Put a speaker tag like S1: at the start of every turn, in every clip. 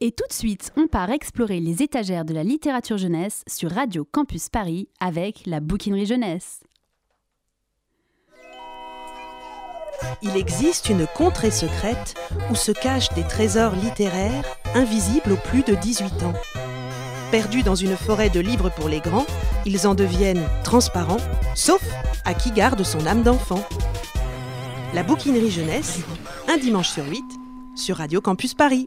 S1: Et tout de suite, on part explorer les étagères de la littérature jeunesse sur Radio Campus Paris avec la bouquinerie jeunesse.
S2: Il existe une contrée secrète où se cachent des trésors littéraires invisibles aux plus de 18 ans. Perdus dans une forêt de livres pour les grands, ils en deviennent transparents, sauf à qui garde son âme d'enfant. La bouquinerie jeunesse, un dimanche sur huit, sur Radio Campus Paris.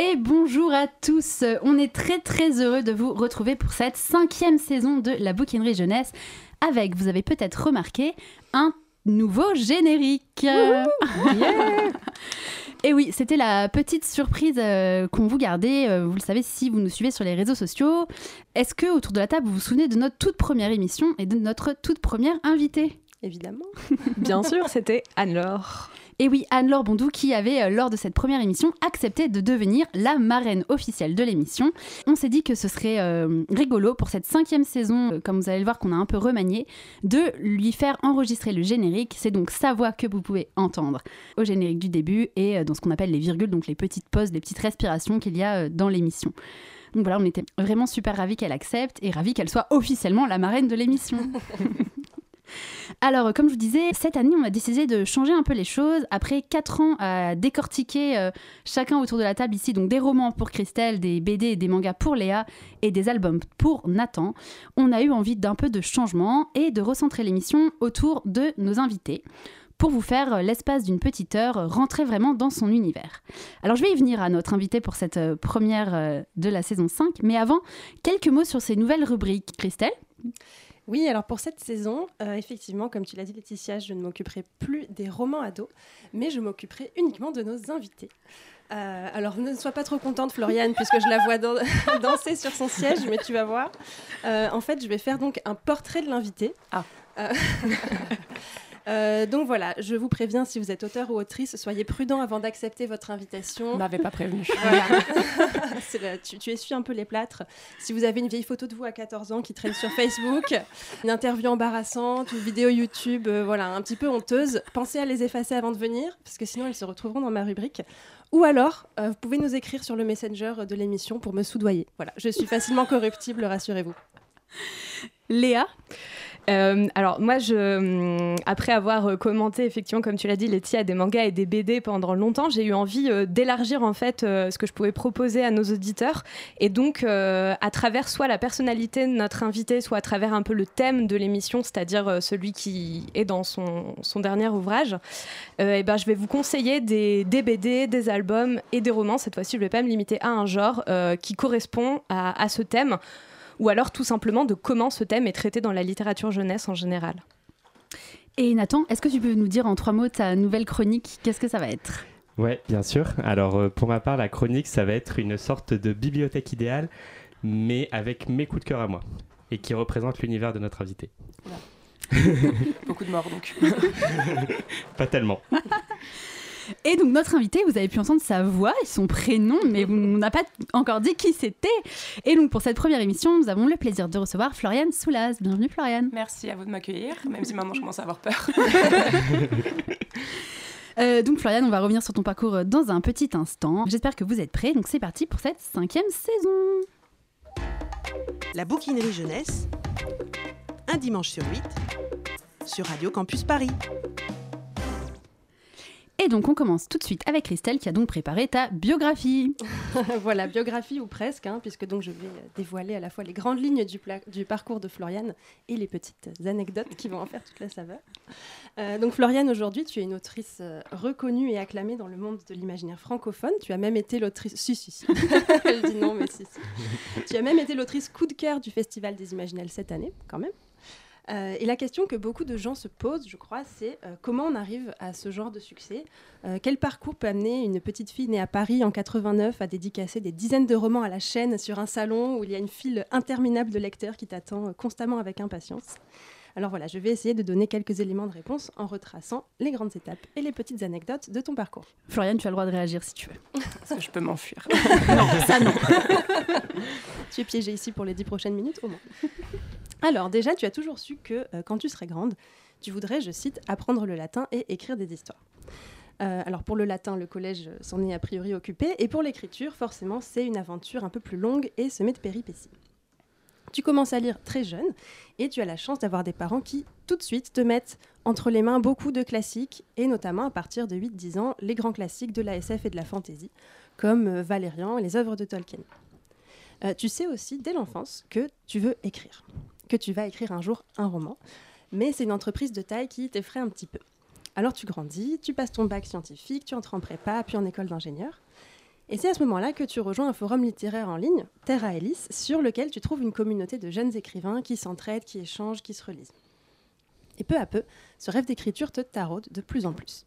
S1: Et bonjour à tous, on est très très heureux de vous retrouver pour cette cinquième saison de la bouquinerie jeunesse avec, vous avez peut-être remarqué, un nouveau générique. Et oui, c'était la petite surprise euh, qu'on vous gardait. euh, vous le savez si vous nous suivez sur les réseaux sociaux. Est-ce que autour de la table vous vous souvenez de notre toute première émission et de notre toute première invitée?
S3: Évidemment.
S4: Bien sûr, c'était Anne-Laure.
S1: Et oui, Anne-Laure Bondou qui avait, euh, lors de cette première émission, accepté de devenir la marraine officielle de l'émission. On s'est dit que ce serait euh, rigolo pour cette cinquième saison, euh, comme vous allez le voir qu'on a un peu remanié, de lui faire enregistrer le générique. C'est donc sa voix que vous pouvez entendre au générique du début et dans ce qu'on appelle les virgules, donc les petites pauses, les petites respirations qu'il y a dans l'émission. Donc voilà, on était vraiment super ravis qu'elle accepte et ravis qu'elle soit officiellement la marraine de l'émission. Alors, comme je vous disais, cette année, on a décidé de changer un peu les choses. Après quatre ans à décortiquer euh, chacun autour de la table ici, donc des romans pour Christelle, des BD et des mangas pour Léa et des albums pour Nathan, on a eu envie d'un peu de changement et de recentrer l'émission autour de nos invités pour vous faire euh, l'espace d'une petite heure euh, rentrer vraiment dans son univers. Alors je vais y venir à notre invité pour cette euh, première euh, de la saison 5, mais avant, quelques mots sur ces nouvelles rubriques. Christelle?
S3: Oui, alors pour cette saison, euh, effectivement, comme tu l'as dit Laetitia, je ne m'occuperai plus des romans ados, mais je m'occuperai uniquement de nos invités. Euh, alors ne sois pas trop contente Floriane, puisque je la vois dan- danser sur son siège, mais tu vas voir. Euh, en fait, je vais faire donc un portrait de l'invité.
S4: Ah.
S3: Euh, donc voilà, je vous préviens, si vous êtes auteur ou autrice, soyez prudent avant d'accepter votre invitation.
S4: On m'avait pas prévenu.
S3: Voilà. Tu, tu essuies un peu les plâtres. Si vous avez une vieille photo de vous à 14 ans qui traîne sur Facebook, une interview embarrassante, une vidéo YouTube, euh, voilà, un petit peu honteuse, pensez à les effacer avant de venir, parce que sinon elles se retrouveront dans ma rubrique. Ou alors, euh, vous pouvez nous écrire sur le messenger de l'émission pour me soudoyer. Voilà, je suis facilement corruptible, rassurez-vous.
S1: Léa?
S4: Euh, alors moi, hum, après avoir euh, commenté effectivement, comme tu l'as dit, Letty, à des mangas et des BD pendant longtemps, j'ai eu envie euh, d'élargir en fait ce que je pouvais proposer à nos auditeurs. Et donc, à travers soit la personnalité de notre invité, soit à travers un peu le thème de l'émission, c'est-à-dire celui qui est dans son, dernier ouvrage, euh, eh ben, je vais vous conseiller des, BD, des albums et des romans. Cette fois-ci, je ne vais pas me limiter à un genre qui correspond à ce thème ou alors tout simplement de comment ce thème est traité dans la littérature jeunesse en général.
S1: et Nathan, est-ce que tu peux nous dire en trois mots ta nouvelle chronique? Qu'est-ce que ça va être?
S5: Ouais, bien sûr. Alors, euh, pour ma part, la chronique, ça va être une sorte de bibliothèque idéale, mais avec mes coups de cœur à moi, et qui représente l'univers de notre invité.
S6: Beaucoup de morts donc.
S5: Pas tellement.
S1: Et donc notre invité, vous avez pu entendre sa voix et son prénom, mais on n'a pas encore dit qui c'était. Et donc pour cette première émission, nous avons le plaisir de recevoir Floriane Soulas. Bienvenue Floriane.
S6: Merci à vous de m'accueillir, même si maintenant je commence à avoir peur.
S1: Euh, donc Floriane, on va revenir sur ton parcours euh, dans un petit instant. J'espère que vous êtes prêts. Donc c'est parti pour cette cinquième saison.
S2: La bouquinerie jeunesse, un dimanche sur huit, sur Radio Campus Paris.
S1: Et donc on commence tout de suite avec Christelle qui a donc préparé ta biographie.
S3: voilà, biographie ou presque, hein, puisque donc je vais dévoiler à la fois les grandes lignes du, parcours de Floriane et les petites anecdotes qui vont en faire toute la saveur. Euh, donc Floriane, aujourd'hui, tu es une autrice euh, reconnue et acclamée dans le monde de l'imaginaire francophone. Tu as même été l'autrice... Si, si, si. Elle dit non, mais si, si. Tu as même été l'autrice coup de cœur du Festival des Imaginels cette année, quand même. Euh, et la question que beaucoup de gens se posent, je crois, c'est euh, comment on arrive à ce genre de succès? Euh, Quel parcours peut amener une petite fille née à Paris en 89 à dédicacer des dizaines de romans à la chaîne sur un salon où il y a une file interminable de lecteurs qui t'attend constamment avec impatience? Alors voilà, je vais essayer de donner quelques éléments de réponse en retraçant les grandes étapes et les petites anecdotes de ton parcours.
S1: Floriane, tu as le droit de réagir si tu veux.
S6: Que je peux m'enfuir
S1: non, ça non.
S3: Tu es piégée ici pour les dix prochaines minutes au moins. Alors déjà, tu as toujours su que euh, quand tu serais grande, tu voudrais, je cite, apprendre le latin et écrire des histoires. Euh, alors pour le latin, le collège s'en est a priori occupé, et pour l'écriture, forcément, c'est une aventure un peu plus longue et semée de péripéties. Tu commences à lire très jeune, et tu as la chance d'avoir des parents qui, tout de suite, te mettent entre les mains beaucoup de classiques, et notamment à partir de 8-10 ans, les grands classiques de la SF et de la fantasy, comme euh, Valérian et les œuvres de Tolkien. Euh, tu sais aussi, dès l'enfance, que tu veux écrire, que tu vas écrire un jour un roman, mais c'est une entreprise de taille qui t'effraie un petit peu. Alors tu grandis, tu passes ton bac scientifique, tu entres en prépa, puis en école d'ingénieur. Et c'est à ce moment-là que tu rejoins un forum littéraire en ligne, Terra Ellis, sur lequel tu trouves une communauté de jeunes écrivains qui s'entraident, qui échangent, qui se relisent. Et peu à peu, ce rêve d'écriture te taraude de plus en plus.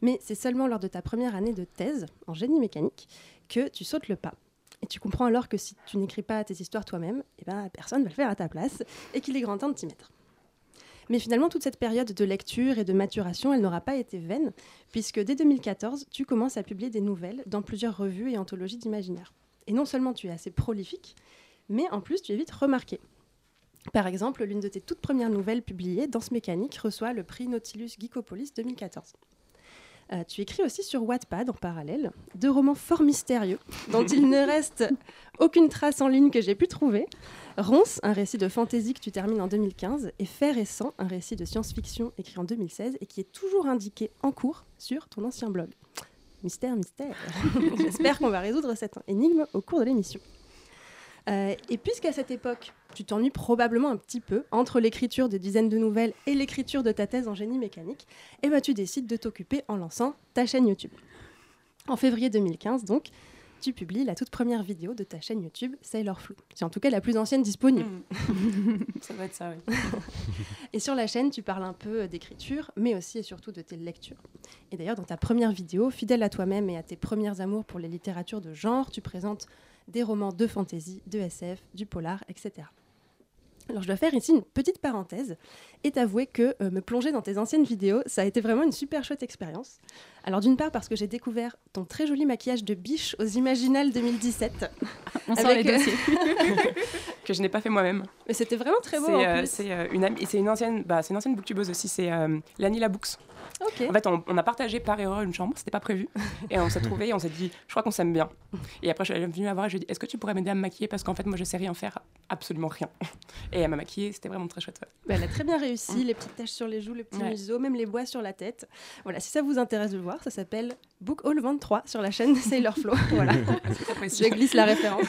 S3: Mais c'est seulement lors de ta première année de thèse en génie mécanique que tu sautes le pas. Et tu comprends alors que si tu n'écris pas tes histoires toi-même, eh ben, personne ne va le faire à ta place et qu'il est grand temps de t'y mettre. Mais finalement, toute cette période de lecture et de maturation, elle n'aura pas été vaine, puisque dès 2014, tu commences à publier des nouvelles dans plusieurs revues et anthologies d'imaginaire. Et non seulement tu es assez prolifique, mais en plus tu es vite remarqué. Par exemple, l'une de tes toutes premières nouvelles publiées, Danse mécanique, reçoit le prix Nautilus Geekopolis 2014. Euh, tu écris aussi sur Wattpad en parallèle deux romans fort mystérieux dont il ne reste aucune trace en ligne que j'ai pu trouver. Ronce, un récit de fantasy que tu termines en 2015, et Fer et Sang, un récit de science-fiction écrit en 2016 et qui est toujours indiqué en cours sur ton ancien blog. Mystère, mystère. J'espère qu'on va résoudre cette énigme au cours de l'émission. Euh, et puisqu'à cette époque, tu t'ennuies probablement un petit peu entre l'écriture de dizaines de nouvelles et l'écriture de ta thèse en génie mécanique, et ben tu décides de t'occuper en lançant ta chaîne YouTube. En février 2015, donc, tu publies la toute première vidéo de ta chaîne YouTube Sailor Flou. C'est en tout cas la plus ancienne disponible.
S6: Mm. ça doit être ça, oui.
S3: Et sur la chaîne, tu parles un peu d'écriture, mais aussi et surtout de tes lectures. Et d'ailleurs, dans ta première vidéo, fidèle à toi-même et à tes premières amours pour les littératures de genre, tu présentes des romans de fantasy, de SF, du polar, etc. Alors je dois faire ici une petite parenthèse et t'avouer que euh, me plonger dans tes anciennes vidéos, ça a été vraiment une super chouette expérience. Alors d'une part parce que j'ai découvert ton très joli maquillage de biche aux Imaginales 2017.
S1: On
S3: Avec,
S1: les
S3: euh,
S1: dossiers.
S6: que je n'ai pas fait moi-même.
S3: Mais c'était vraiment très beau
S6: C'est euh, euh, une amie, et c'est une ancienne, bah, c'est une ancienne booktubeuse aussi. C'est euh, Lanila Books. En fait, on, on a partagé par erreur une chambre, c'était pas prévu, et on s'est trouvé, et on s'est dit, je crois qu'on s'aime bien. Et après, je suis venue la voir et je lui ai dit, est-ce que tu pourrais m'aider à me maquiller? Parce qu'en fait, moi, je sais rien faire, absolument rien. Et elle m'a maquillée, c'était vraiment très chouette. ouais.
S3: Bah, elle a très bien réussi, les petites taches sur les joues, le petit
S6: Ouais.
S3: museau, même les bois sur la tête. Voilà, si ça vous intéresse de le voir, ça s'appelle Book Hall 23 sur la chaîne Sailor Flow. voilà. Je glisse la référence.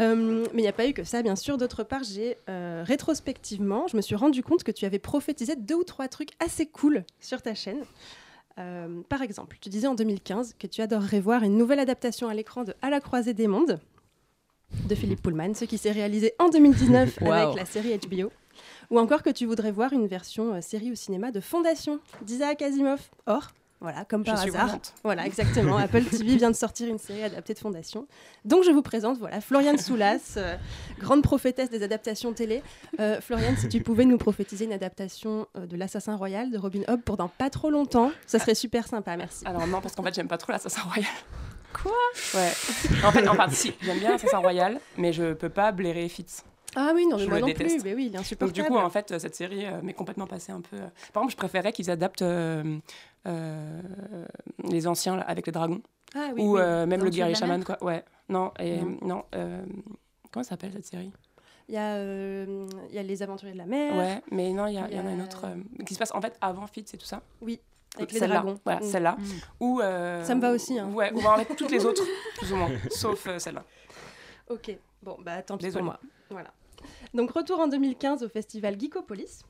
S3: Euh, mais il n'y a pas eu que ça, bien sûr. D'autre part, j'ai euh, rétrospectivement, je me suis rendu compte que tu avais prophétisé deux ou trois trucs assez cool sur ta chaîne. Euh, par exemple, tu disais en 2015 que tu adorerais voir une nouvelle adaptation à l'écran de À la croisée des mondes de Philippe Pullman, ce qui s'est réalisé en 2019
S4: Wow.
S3: avec la série HBO. Ou encore que tu voudrais voir une version série au cinéma de Fondation d'Isaac Asimov. Or, voilà, comme
S6: Je
S3: par
S6: suis
S3: hasard,
S6: contente.
S3: voilà, exactement. Apple TV vient de sortir une série adaptée de Fondation. Donc je vous présente, voilà, Floriane Soulas, euh, grande prophétesse des adaptations télé. Euh, Floriane, si tu pouvais nous prophétiser une adaptation euh, de l'Assassin Royal de Robin Hobb pour dans pas trop longtemps, ça serait super sympa, merci.
S6: Alors non, parce qu'en fait, j'aime pas trop l'Assassin Royal. Quoi? Ouais. En fait, enfin, si, j'aime bien l'Assassin Royal, mais je peux pas blairer Fitz.
S3: Ah oui, non, mais
S6: Je
S3: moi
S6: le
S3: non
S6: déteste.
S3: plus, mais oui, il est
S6: Donc
S3: insupportable.
S6: du coup, en fait, cette série euh, m'est complètement passée un peu... euh, Par exemple, je préférais qu'ils adaptent euh, euh, les anciens là, avec les dragons.
S3: Ah oui,
S6: ou
S3: oui.
S6: euh, même
S1: Dans
S6: le guerrier chaman, quoi. Ouais. Non, et,
S1: Non.
S6: non. euh, comment ça s'appelle cette série?
S3: Il y, a, euh, il y a Les Aventuriers de la Mer,
S6: Ouais, mais non, il y, a-
S3: il
S6: il y en a une autre euh, qui se passe en fait avant Fitz et tout ça.
S3: avec les
S6: Celle-là,
S3: dragons.
S6: Voilà,
S3: Mm.
S6: celle-là.
S1: Mm.
S6: Ou, euh,
S3: Ça me va aussi, hein.
S6: Ouais, ou en fait toutes les autres, plus ou moins, sauf euh, celle-là.
S3: Ok, bon, bah tant pis pour moi. Voilà. Donc retour en 2015 au festival Geekopolis, où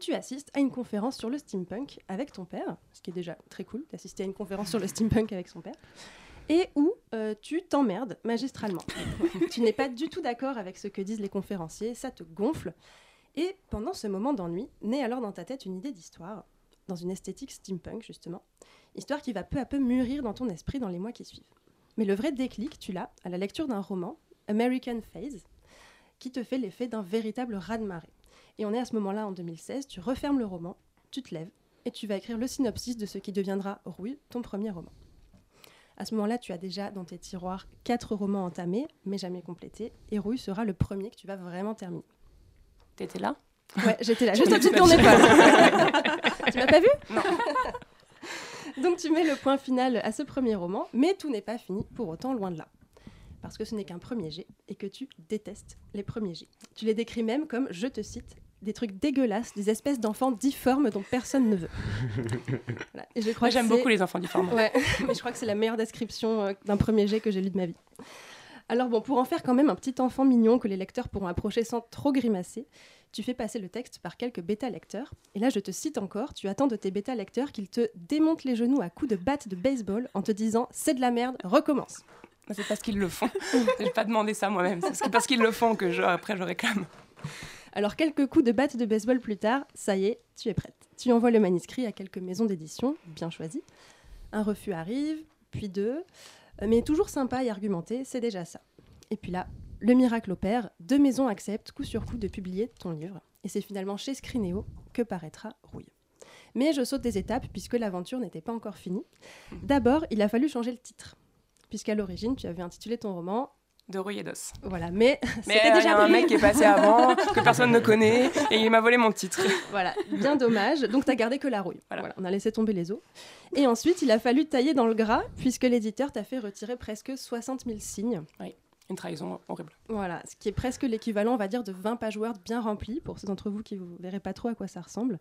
S3: tu assistes à une conférence sur le steampunk avec ton père, ce qui est déjà très cool d'assister à une conférence sur le steampunk avec son père, et où euh, tu t'emmerdes magistralement. tu n'es pas du tout d'accord avec ce que disent les conférenciers, ça te gonfle. Et pendant ce moment d'ennui, naît alors dans ta tête une idée d'histoire, dans une esthétique steampunk justement, histoire qui va peu à peu mûrir dans ton esprit dans les mois qui suivent. Mais le vrai déclic, tu l'as à la lecture d'un roman, American Phase, qui te fait l'effet d'un véritable raz-de-marée. Et on est à ce moment-là en 2016, tu refermes le roman, tu te lèves et tu vas écrire le synopsis de ce qui deviendra Rouille, ton premier roman. À ce moment-là, tu as déjà dans tes tiroirs quatre romans entamés, mais jamais complétés, et Rouille sera le premier que tu vas vraiment terminer.
S6: T'étais là?
S3: Ouais, j'étais là, juste au-dessus de ton épaule. tu m'as pas vu?
S6: Non.
S3: Donc tu mets le point final à ce premier roman, mais tout n'est pas fini pour autant, loin de là. Parce que ce n'est qu'un premier jet et que tu détestes les premiers jets. Tu les décris même comme, je te cite, des trucs dégueulasses, des espèces d'enfants difformes dont personne ne veut. Voilà. Et je crois
S6: Moi,
S3: que
S6: j'aime beaucoup les enfants difformes.
S3: Ouais, mais je crois que c'est la meilleure description euh, d'un premier jet que j'ai lu de ma vie. Alors bon, pour en faire quand même un petit enfant mignon que les lecteurs pourront approcher sans trop grimacer, tu fais passer le texte par quelques bêta-lecteurs. Et là, je te cite encore, tu attends de tes bêta-lecteurs qu'ils te démontent les genoux à coups de batte de baseball en te disant « c'est de la merde, recommence
S6: C'est parce qu'ils le font. J'ai pas demandé ça moi-même. C'est parce qu'ils le font que je, après je réclame. ».
S3: Alors quelques coups de batte de baseball plus tard, ça y est, tu es prête. Tu envoies le manuscrit à quelques maisons d'édition, bien choisies. Un refus arrive, puis deux, euh, mais toujours sympa et argumenté, c'est déjà ça. Et puis là, le miracle opère, deux maisons acceptent coup sur coup de publier ton livre. Et c'est finalement chez Scrinéo que paraîtra Rouille. Mais je saute des étapes puisque l'aventure n'était pas encore finie. D'abord, il a fallu changer le titre. Puisqu'à l'origine, tu avais intitulé ton roman,
S6: De rouille et d'os.
S3: voilà, mais,
S6: Mais
S3: c'était
S6: euh, il y
S3: déjà
S6: a un mec qui est passé avant, que personne ne connaît, et il m'a volé mon titre.
S3: Voilà, bien dommage. Donc, t'as gardé que la rouille.
S6: Voilà.
S3: Voilà. on a laissé tomber les os. Et ensuite, il a fallu tailler dans le gras, puisque l'éditeur t'a fait retirer presque 60 000 signes.
S6: Une trahison horrible.
S3: Voilà, ce qui est presque l'équivalent, on va dire, de 20 pages Word bien remplies, pour ceux d'entre vous qui ne verrez pas trop à quoi ça ressemble.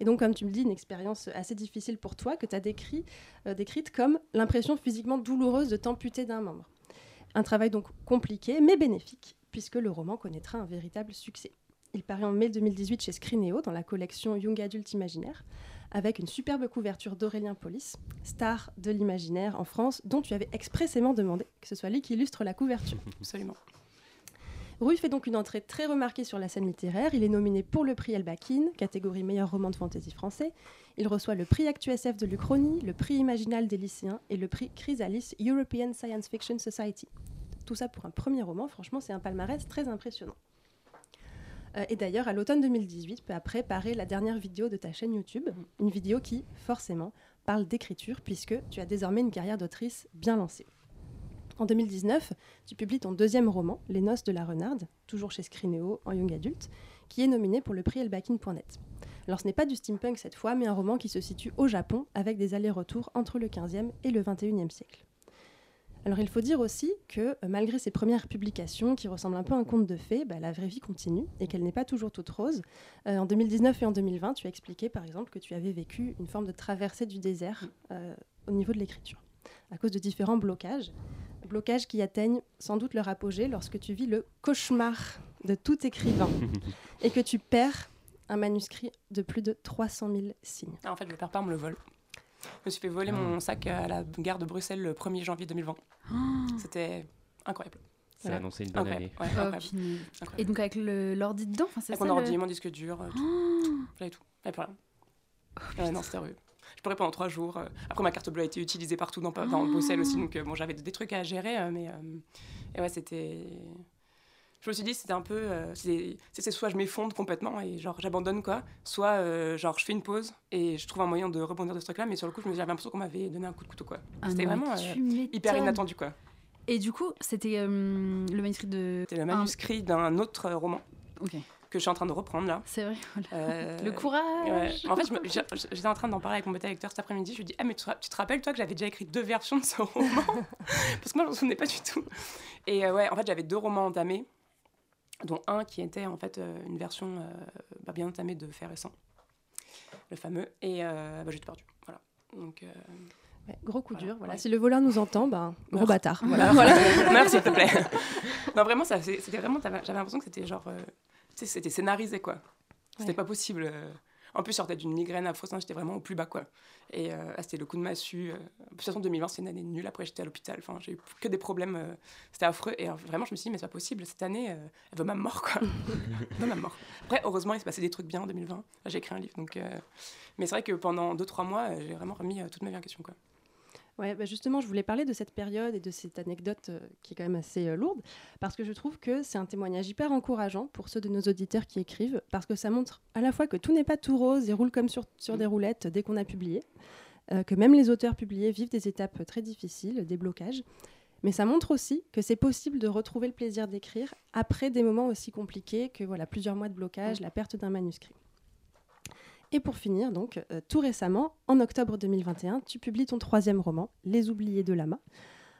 S3: Et donc, comme tu me dis, une expérience assez difficile pour toi, que tu as décrit, euh, décrite comme l'impression physiquement douloureuse de t'amputer d'un membre. Un travail donc compliqué, mais bénéfique, puisque le roman connaîtra un véritable succès. Il paraît en mai 2018 chez Scrinéo, dans la collection Young Adult Imaginaire, avec une superbe couverture d'Aurélien Polis, star de l'imaginaire en France, dont tu avais expressément demandé que ce soit lui qui illustre la couverture.
S6: Absolument.
S3: Rouille fait donc une entrée très remarquée sur la scène littéraire. Il est nominé pour le prix Elbakin, catégorie meilleur roman de fantasy français. Il reçoit le prix ActuSF de l'Uchronie, le prix Imaginal des lycéens et le prix Chrysalis European Science Fiction Society. Tout ça pour un premier roman, franchement, c'est un palmarès très impressionnant. Euh, et d'ailleurs, à l'automne 2018, peu après, paraît la dernière vidéo de ta chaîne YouTube, une vidéo qui, forcément, parle d'écriture, puisque tu as désormais une carrière d'autrice bien lancée. En 2019, tu publies ton deuxième roman, Les Noces de la Renarde, toujours chez Scrinéo en young adulte, qui est nominé pour le prix Elbakin.net. Alors ce n'est pas du steampunk cette fois, mais un roman qui se situe au Japon avec des allers-retours entre le 15e et le 21e siècle. Alors il faut dire aussi que euh, malgré ces premières publications qui ressemblent un peu à un conte de fées, bah, la vraie vie continue et qu'elle n'est pas toujours toute rose. Euh, en 2019 et en 2020, tu as expliqué par exemple que tu avais vécu une forme de traversée du désert euh, au niveau de l'écriture, à cause de différents blocages blocages qui atteignent sans doute leur apogée lorsque tu vis le cauchemar de tout écrivain et que tu perds un manuscrit de plus de 300 000 signes.
S6: Ah, en fait, je le perds pas, on me le vole. Je me suis fait voler mon sac à la gare de Bruxelles le 1er janvier 2020. C'était incroyable.
S5: Ça
S3: Voilà.
S5: a annoncé une bonne
S6: Incroyable.
S5: année.
S6: Ouais,
S1: Oh,
S6: incroyable.
S1: punaise.
S6: Incroyable.
S1: Et donc avec l'ordi dedans,
S6: Avec
S1: ça
S6: mon
S1: le-
S6: ordi, mon disque dur, euh, tout.
S1: Oh,
S6: J'avais tout. J'avais plus rien. Ouais, non, c'était horrible. Je pleurais pendant trois jours. euh. Après, ma carte bleue a été utilisée partout dans, dans Bruxelles aussi. Donc, euh, bon, j'avais des trucs à gérer. euh, mais et ouais, c'était. Je me suis dit, c'était un peu. c'est soit je m'effondre complètement et genre j'abandonne quoi, soit genre je fais une pause et je trouve un moyen de rebondir de ce truc-là. Mais sur le coup, je me j'avais l'impression qu'on m'avait donné un coup de couteau quoi.
S1: ah
S6: C'était vraiment hyper inattendu quoi.
S1: Et du coup, c'était euh, le manuscrit de.
S6: C'était le manuscrit d'un autre roman
S1: Ok,
S6: que je suis en train de reprendre là.
S1: c'est vrai.
S6: Euh,
S1: Le courage.
S6: Ouais. En fait, j'étais en train d'en parler avec mon bêta lecteur cet après-midi. Je lui dis Ah, mais tu, te ra- tu te rappelles, toi, que j'avais déjà écrit deux versions de ce roman? Parce que moi, je m'en souvenais pas du tout. Et euh, ouais, en fait, j'avais deux romans entamés, dont un qui était en fait euh, une version euh, bah, bien entamée de Fer et Sang, le fameux. Et euh, bah, j'ai tout perdu. Voilà. Donc, euh,
S3: Ouais, gros coup
S6: Voilà,
S3: dur. Voilà.
S6: ouais.
S3: Si le voleur nous entend, ben, gros
S6: Meurs.
S3: bâtard.
S6: Voilà,
S3: Voilà.
S6: Meurs, s'il te plaît. non, vraiment, c'était vraiment. J'avais l'impression que c'était genre. euh, sais, c'était scénarisé, quoi. C'était
S3: Ouais.
S6: pas possible. euh. En plus, je sortais d'une migraine affreuse, hein, j'étais vraiment au plus bas, quoi. Et euh, ah, c'était le coup de massue. euh. De toute façon, 2020, c'est une année nulle. Après, j'étais à l'hôpital. Enfin, j'ai eu que des problèmes. euh, C'était affreux. Et vraiment, je me suis dit, mais c'est pas possible. Cette année, euh, elle veut ma mort, quoi. elle veut ma mort. Après, heureusement, il s'est passé des trucs bien en 2020. Là, j'ai écrit un livre. Donc, Mais c'est vrai que pendant 2-3 mois, j'ai vraiment remis toute ma vie en question, quoi.
S3: Ouais, bah justement, je voulais parler de cette période et de cette anecdote euh, qui est quand même assez euh, lourde, parce que je trouve que c'est un témoignage hyper encourageant pour ceux de nos auditeurs qui écrivent, parce que ça montre à la fois que tout n'est pas tout rose et roule comme sur, sur des roulettes dès qu'on a publié, euh, que même les auteurs publiés vivent des étapes très difficiles, des blocages, mais ça montre aussi que c'est possible de retrouver le plaisir d'écrire après des moments aussi compliqués que voilà, plusieurs mois de blocage, la perte d'un manuscrit. Et pour finir, donc, euh, tout récemment, en octobre 2021, tu publies ton troisième roman, Les Oubliés de Lama,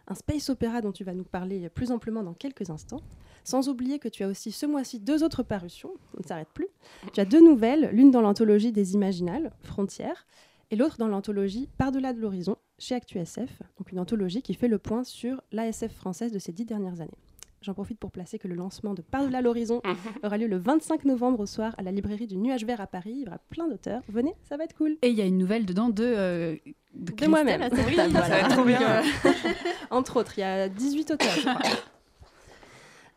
S3: un space opéra dont tu vas nous parler plus amplement dans quelques instants. Sans oublier que tu as aussi ce mois-ci deux autres parutions, on ne s'arrête plus. Tu as deux nouvelles, l'une dans l'anthologie des Imaginales, Frontières, et l'autre dans l'anthologie Par-delà de l'horizon, chez ActuSF, donc une anthologie qui fait le point sur l'ASF française de ces dix dernières années. J'en profite pour placer que le lancement de Par-delà l'horizon aura lieu le 25 novembre au soir à la librairie du Nuage Vert à Paris. Il y aura plein d'auteurs. Venez, ça va être cool.
S1: Et il y a une nouvelle dedans de, euh, de,
S3: De moi-même. Oui, ça
S1: voilà.
S3: va être trop bien. Entre autres, il y a 18 auteurs, je crois.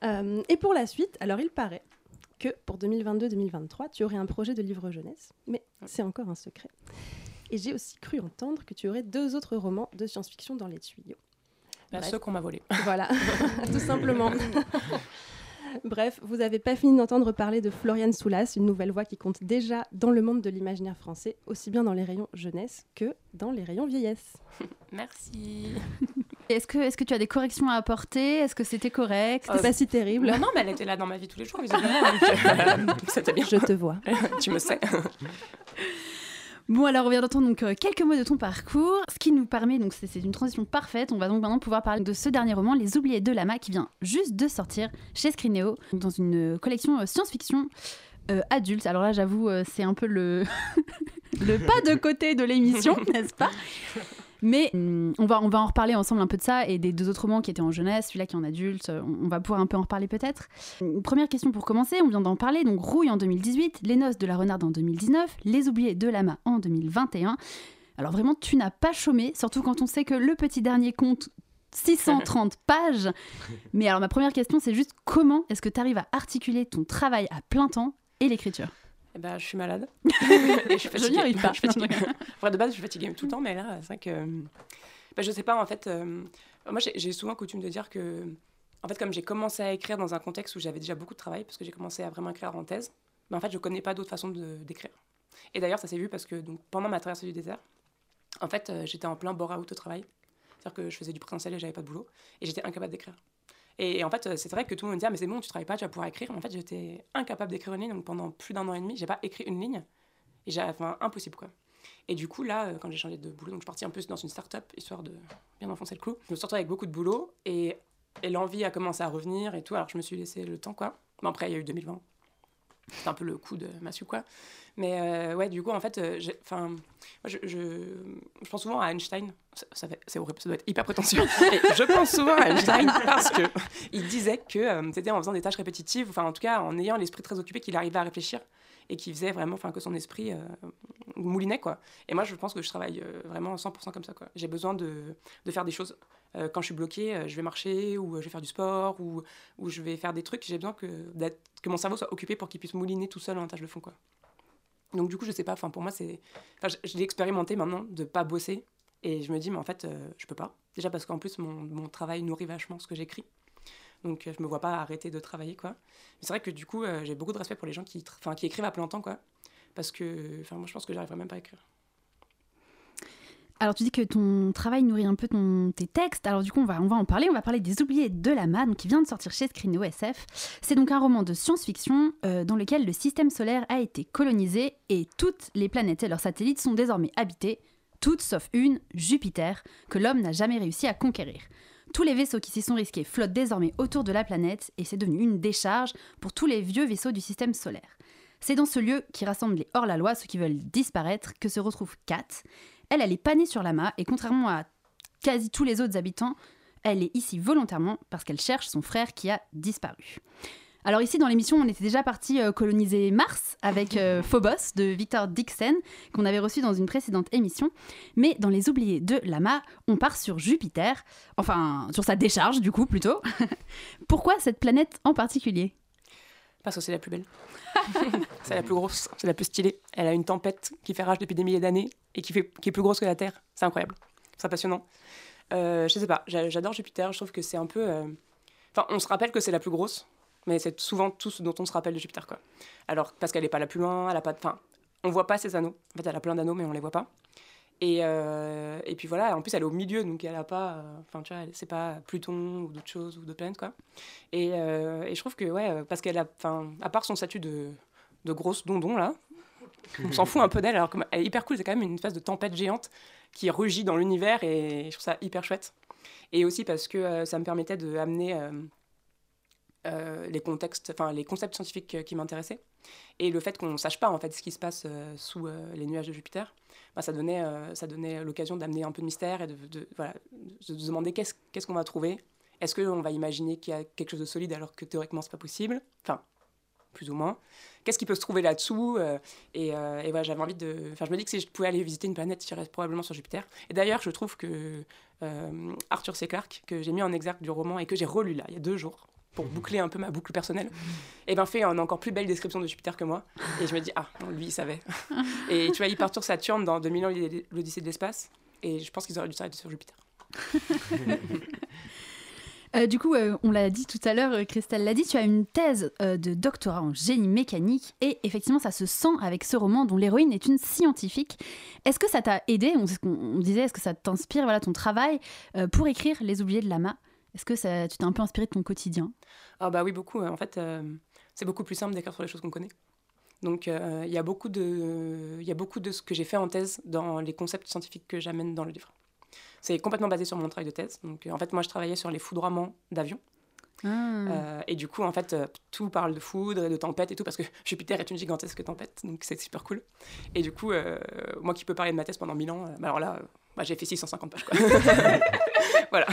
S3: Euh, et pour la suite, alors il paraît que pour 2022-2023, tu aurais un projet de livre jeunesse, mais c'est encore un secret. Et j'ai aussi cru entendre que tu aurais deux autres romans de science-fiction dans les tuyaux.
S6: Ceux qu'on m'a volés.
S3: Voilà, tout simplement. Bref, vous n'avez pas fini d'entendre parler de Floriane Soulas, une nouvelle voix qui compte déjà dans le monde de l'imaginaire français, aussi bien dans les rayons jeunesse que dans les rayons vieillesse.
S6: Merci.
S1: Est-ce que, est que tu as des corrections à apporter? Est-ce que c'était correct?
S6: Euh,
S3: C'est pas si terrible.
S6: Non, non, mais elle était là dans ma vie tous les jours, visiblement. euh, C'était bien.
S3: Je te vois.
S6: tu me sais.
S1: Bon, alors on vient d'entendre donc euh, quelques mots de ton parcours, ce qui nous permet, donc c'est une transition parfaite, on va donc maintenant pouvoir parler de ce dernier roman, Les Oubliés de Lama, qui vient juste de sortir chez Scrinéo, donc dans une euh, collection euh, science-fiction euh, adulte. Alors là, j'avoue, c'est un peu le... le pas de côté de l'émission, n'est-ce pas? Mais hum, on, va, on va en reparler ensemble un peu de ça et des deux autres romans qui étaient en jeunesse, celui-là qui est en adulte, euh, on, on va pouvoir un peu en reparler peut-être. Première question pour commencer, on vient d'en parler, donc Rouille en 2018, Les Noces de la Renarde en 2019, Les Oubliés de Lama en 2021. Alors vraiment, tu n'as pas chômé, surtout quand on sait que le petit dernier compte 630 pages. Mais alors ma première question, c'est juste comment est-ce que tu arrives à articuler ton travail à plein temps et l'écriture?
S6: Ben, je suis malade. Et je suis
S1: Je
S6: fatiguée.
S1: n'y arrive pas.
S6: Je suis fatiguée. Enfin, de base, je suis fatiguée tout le temps, mais là, c'est vrai que. Ben, je sais pas, en fait. euh, Moi, j'ai- souvent coutume de dire que. En fait, comme j'ai commencé à écrire dans un contexte où j'avais déjà beaucoup de travail, parce que j'ai commencé à vraiment écrire en thèse, ben, en fait, je connais pas d'autre façon d'écrire. Et d'ailleurs, ça s'est vu parce que donc, pendant ma traversée du désert, en fait, euh, j'étais en plein bore-out au travail. C'est-à-dire que je faisais du présentiel et j'avais pas de boulot. Et j'étais incapable d'écrire. Et, en fait, euh, c'est vrai que tout le monde me dit Ah, mais c'est bon, tu travailles pas, tu vas pouvoir écrire. Mais en fait, j'étais incapable d'écrire une ligne. Donc pendant plus d'un an et demi, j'ai pas écrit une ligne. Et j'ai, enfin, impossible quoi. Et du coup, là, euh, quand j'ai changé de boulot, donc je suis partie un peu dans une start-up, histoire de bien enfoncer le clou. Je me suis retrouvée avec beaucoup de boulot et, et l'envie a commencé à revenir et tout. Alors je me suis laissé le temps quoi. Bon, après, il y a eu 2020. C'était un peu le coup de massue quoi. Mais euh, ouais, du coup, en fait, euh, enfin, je, je, je pense souvent à Einstein. Ça, ça c'est ça doit être hyper prétentieux. Mais je pense souvent à Einstein parce que il disait que euh, c'était en faisant des tâches répétitives, enfin en tout cas en ayant l'esprit très occupé, qu'il arrivait à réfléchir et qu'il faisait vraiment, enfin que son esprit euh, moulinait quoi. Et moi, je pense que je travaille euh, vraiment 100% comme ça quoi. J'ai besoin de, de faire des choses. Euh, quand je suis bloquée, euh, je vais marcher ou euh, je vais faire du sport ou, je vais faire des trucs. J'ai besoin que, mon cerveau soit occupé pour qu'il puisse mouliner tout seul en tâche de fond quoi. Donc du coup, je sais pas. Pour moi, c'est. Je, l'ai expérimenté maintenant de pas bosser, et je me dis, mais en fait, euh, je peux pas. Déjà parce qu'en plus, mon, travail nourrit vachement ce que j'écris. Donc, je me vois pas arrêter de travailler, quoi. Mais c'est vrai que du coup, j'ai beaucoup de respect pour les gens qui, qui écrivent à plein temps. Parce que, moi, je pense que j'arriverai même pas à écrire.
S1: Alors tu dis que ton travail nourrit un peu ton, tes textes. Alors du coup on va, en parler. On va parler des Oubliés de Lama, donc qui vient de sortir chez Scrino SF. C'est donc un roman de science-fiction euh, dans lequel le système solaire a été colonisé et toutes les planètes et leurs satellites sont désormais habitées, toutes sauf une, Jupiter, que l'homme n'a jamais réussi à conquérir. Tous les vaisseaux qui s'y sont risqués flottent désormais autour de la planète et c'est devenu une décharge pour tous les vieux vaisseaux du système solaire. C'est dans ce lieu qui rassemble les hors-la-loi, ceux qui veulent disparaître, que se retrouve Kat. Elle, elle est pas née sur Lama et contrairement à quasi tous les autres habitants, elle est ici volontairement parce qu'elle cherche son frère qui a disparu. Alors ici dans l'émission, on était déjà parti euh, coloniser Mars avec euh, Phobos de Victor Dixon qu'on avait reçu dans une précédente émission, mais dans les oubliés de Lama, on part sur Jupiter, enfin sur sa décharge du coup plutôt. Pourquoi cette planète en particulier?
S6: Parce que c'est la plus belle. c'est la plus grosse, c'est la plus stylée. Elle a une tempête qui fait rage depuis des milliers d'années et qui, est plus grosse que la Terre. C'est incroyable. C'est passionnant. Euh, je sais pas, j'a- j'adore Jupiter. Je trouve que c'est un peu. euh, Enfin, on se rappelle que c'est la plus grosse, mais c'est souvent tout ce dont on se rappelle de Jupiter, quoi. Alors, parce qu'elle est pas la plus loin, elle a pas de. Enfin, on voit pas ses anneaux. En fait, elle a plein d'anneaux, mais on les voit pas. Et, euh, et puis voilà, en plus, elle est au milieu, donc elle a pas. euh, Enfin, tu vois, c'est pas Pluton ou d'autres choses ou d'autres planètes, quoi. Et, euh, je trouve que, ouais, parce qu'elle a. Enfin, à part son statut de, de grosse dondon, là, On s'en fout un peu d'elle, alors qu'elle est hyper cool. C'est quand même une phase de tempête géante qui rugit dans l'univers et je trouve ça hyper chouette. Et aussi parce que ça me permettait euh, euh, les contextes, enfin les concepts scientifiques qui m'intéressaient. Et le fait qu'on sache pas en fait ce qui se passe sous les nuages de Jupiter, bah, ça donnait, euh, donnait l'occasion d'amener un peu de mystère et de, de- voilà, de demander qu'est-ce qu'on va trouver. Est-ce qu'on va imaginer qu'il y a quelque chose de solide alors que théoriquement c'est pas possible? Enfin, plus ou moins. Qu'est-ce qui peut se trouver là-dessous Euh, Et, euh, et voilà, j'avais envie de. Enfin, je me dis que si je pouvais aller visiter une planète, j'irais probablement sur Jupiter. Et d'ailleurs, je trouve que Arthur C. Clarke, que j'ai mis en exergue du roman et que j'ai relu là, il y a deux jours, pour boucler un peu ma boucle personnelle, et ben fait une encore plus belle description de Jupiter que moi. Et je me dis, ah, non, lui, il savait. et tu vois, il part sur Saturne dans 2000 ans, l'Odyssée de l'espace. Et je pense qu'ils auraient dû s'arrêter sur Jupiter.
S1: Euh, du coup, euh, on l'a dit tout à l'heure, euh, Christelle l'a dit, tu as une thèse euh, de doctorat en génie mécanique et effectivement, ça se sent avec ce roman dont l'héroïne est une scientifique. Est-ce que ça t'a aidé? On, on disait, est-ce que ça t'inspire voilà, ton travail euh, pour écrire Les Oubliés de Lama? Est-ce que ça, tu t'es un peu inspiré de ton quotidien?
S6: Ah bah oui, beaucoup. En fait, euh, c'est beaucoup plus simple d'écrire sur les choses qu'on connaît. Donc euh, il y a beaucoup de, y a beaucoup de ce que j'ai fait en thèse dans les concepts scientifiques que j'amène dans le livre. C'est complètement basé sur mon travail de thèse. Donc euh, en fait, moi, je travaillais sur les foudroiements d'avions. Euh, et du coup, en fait, euh, tout parle de foudre et de tempête et tout, parce que Jupiter est une gigantesque tempête, donc c'est super cool. Et du coup, euh, moi qui peux parler de ma thèse pendant 1000 ans, bah alors là, bah, j'ai fait 650 pages. Quoi. voilà.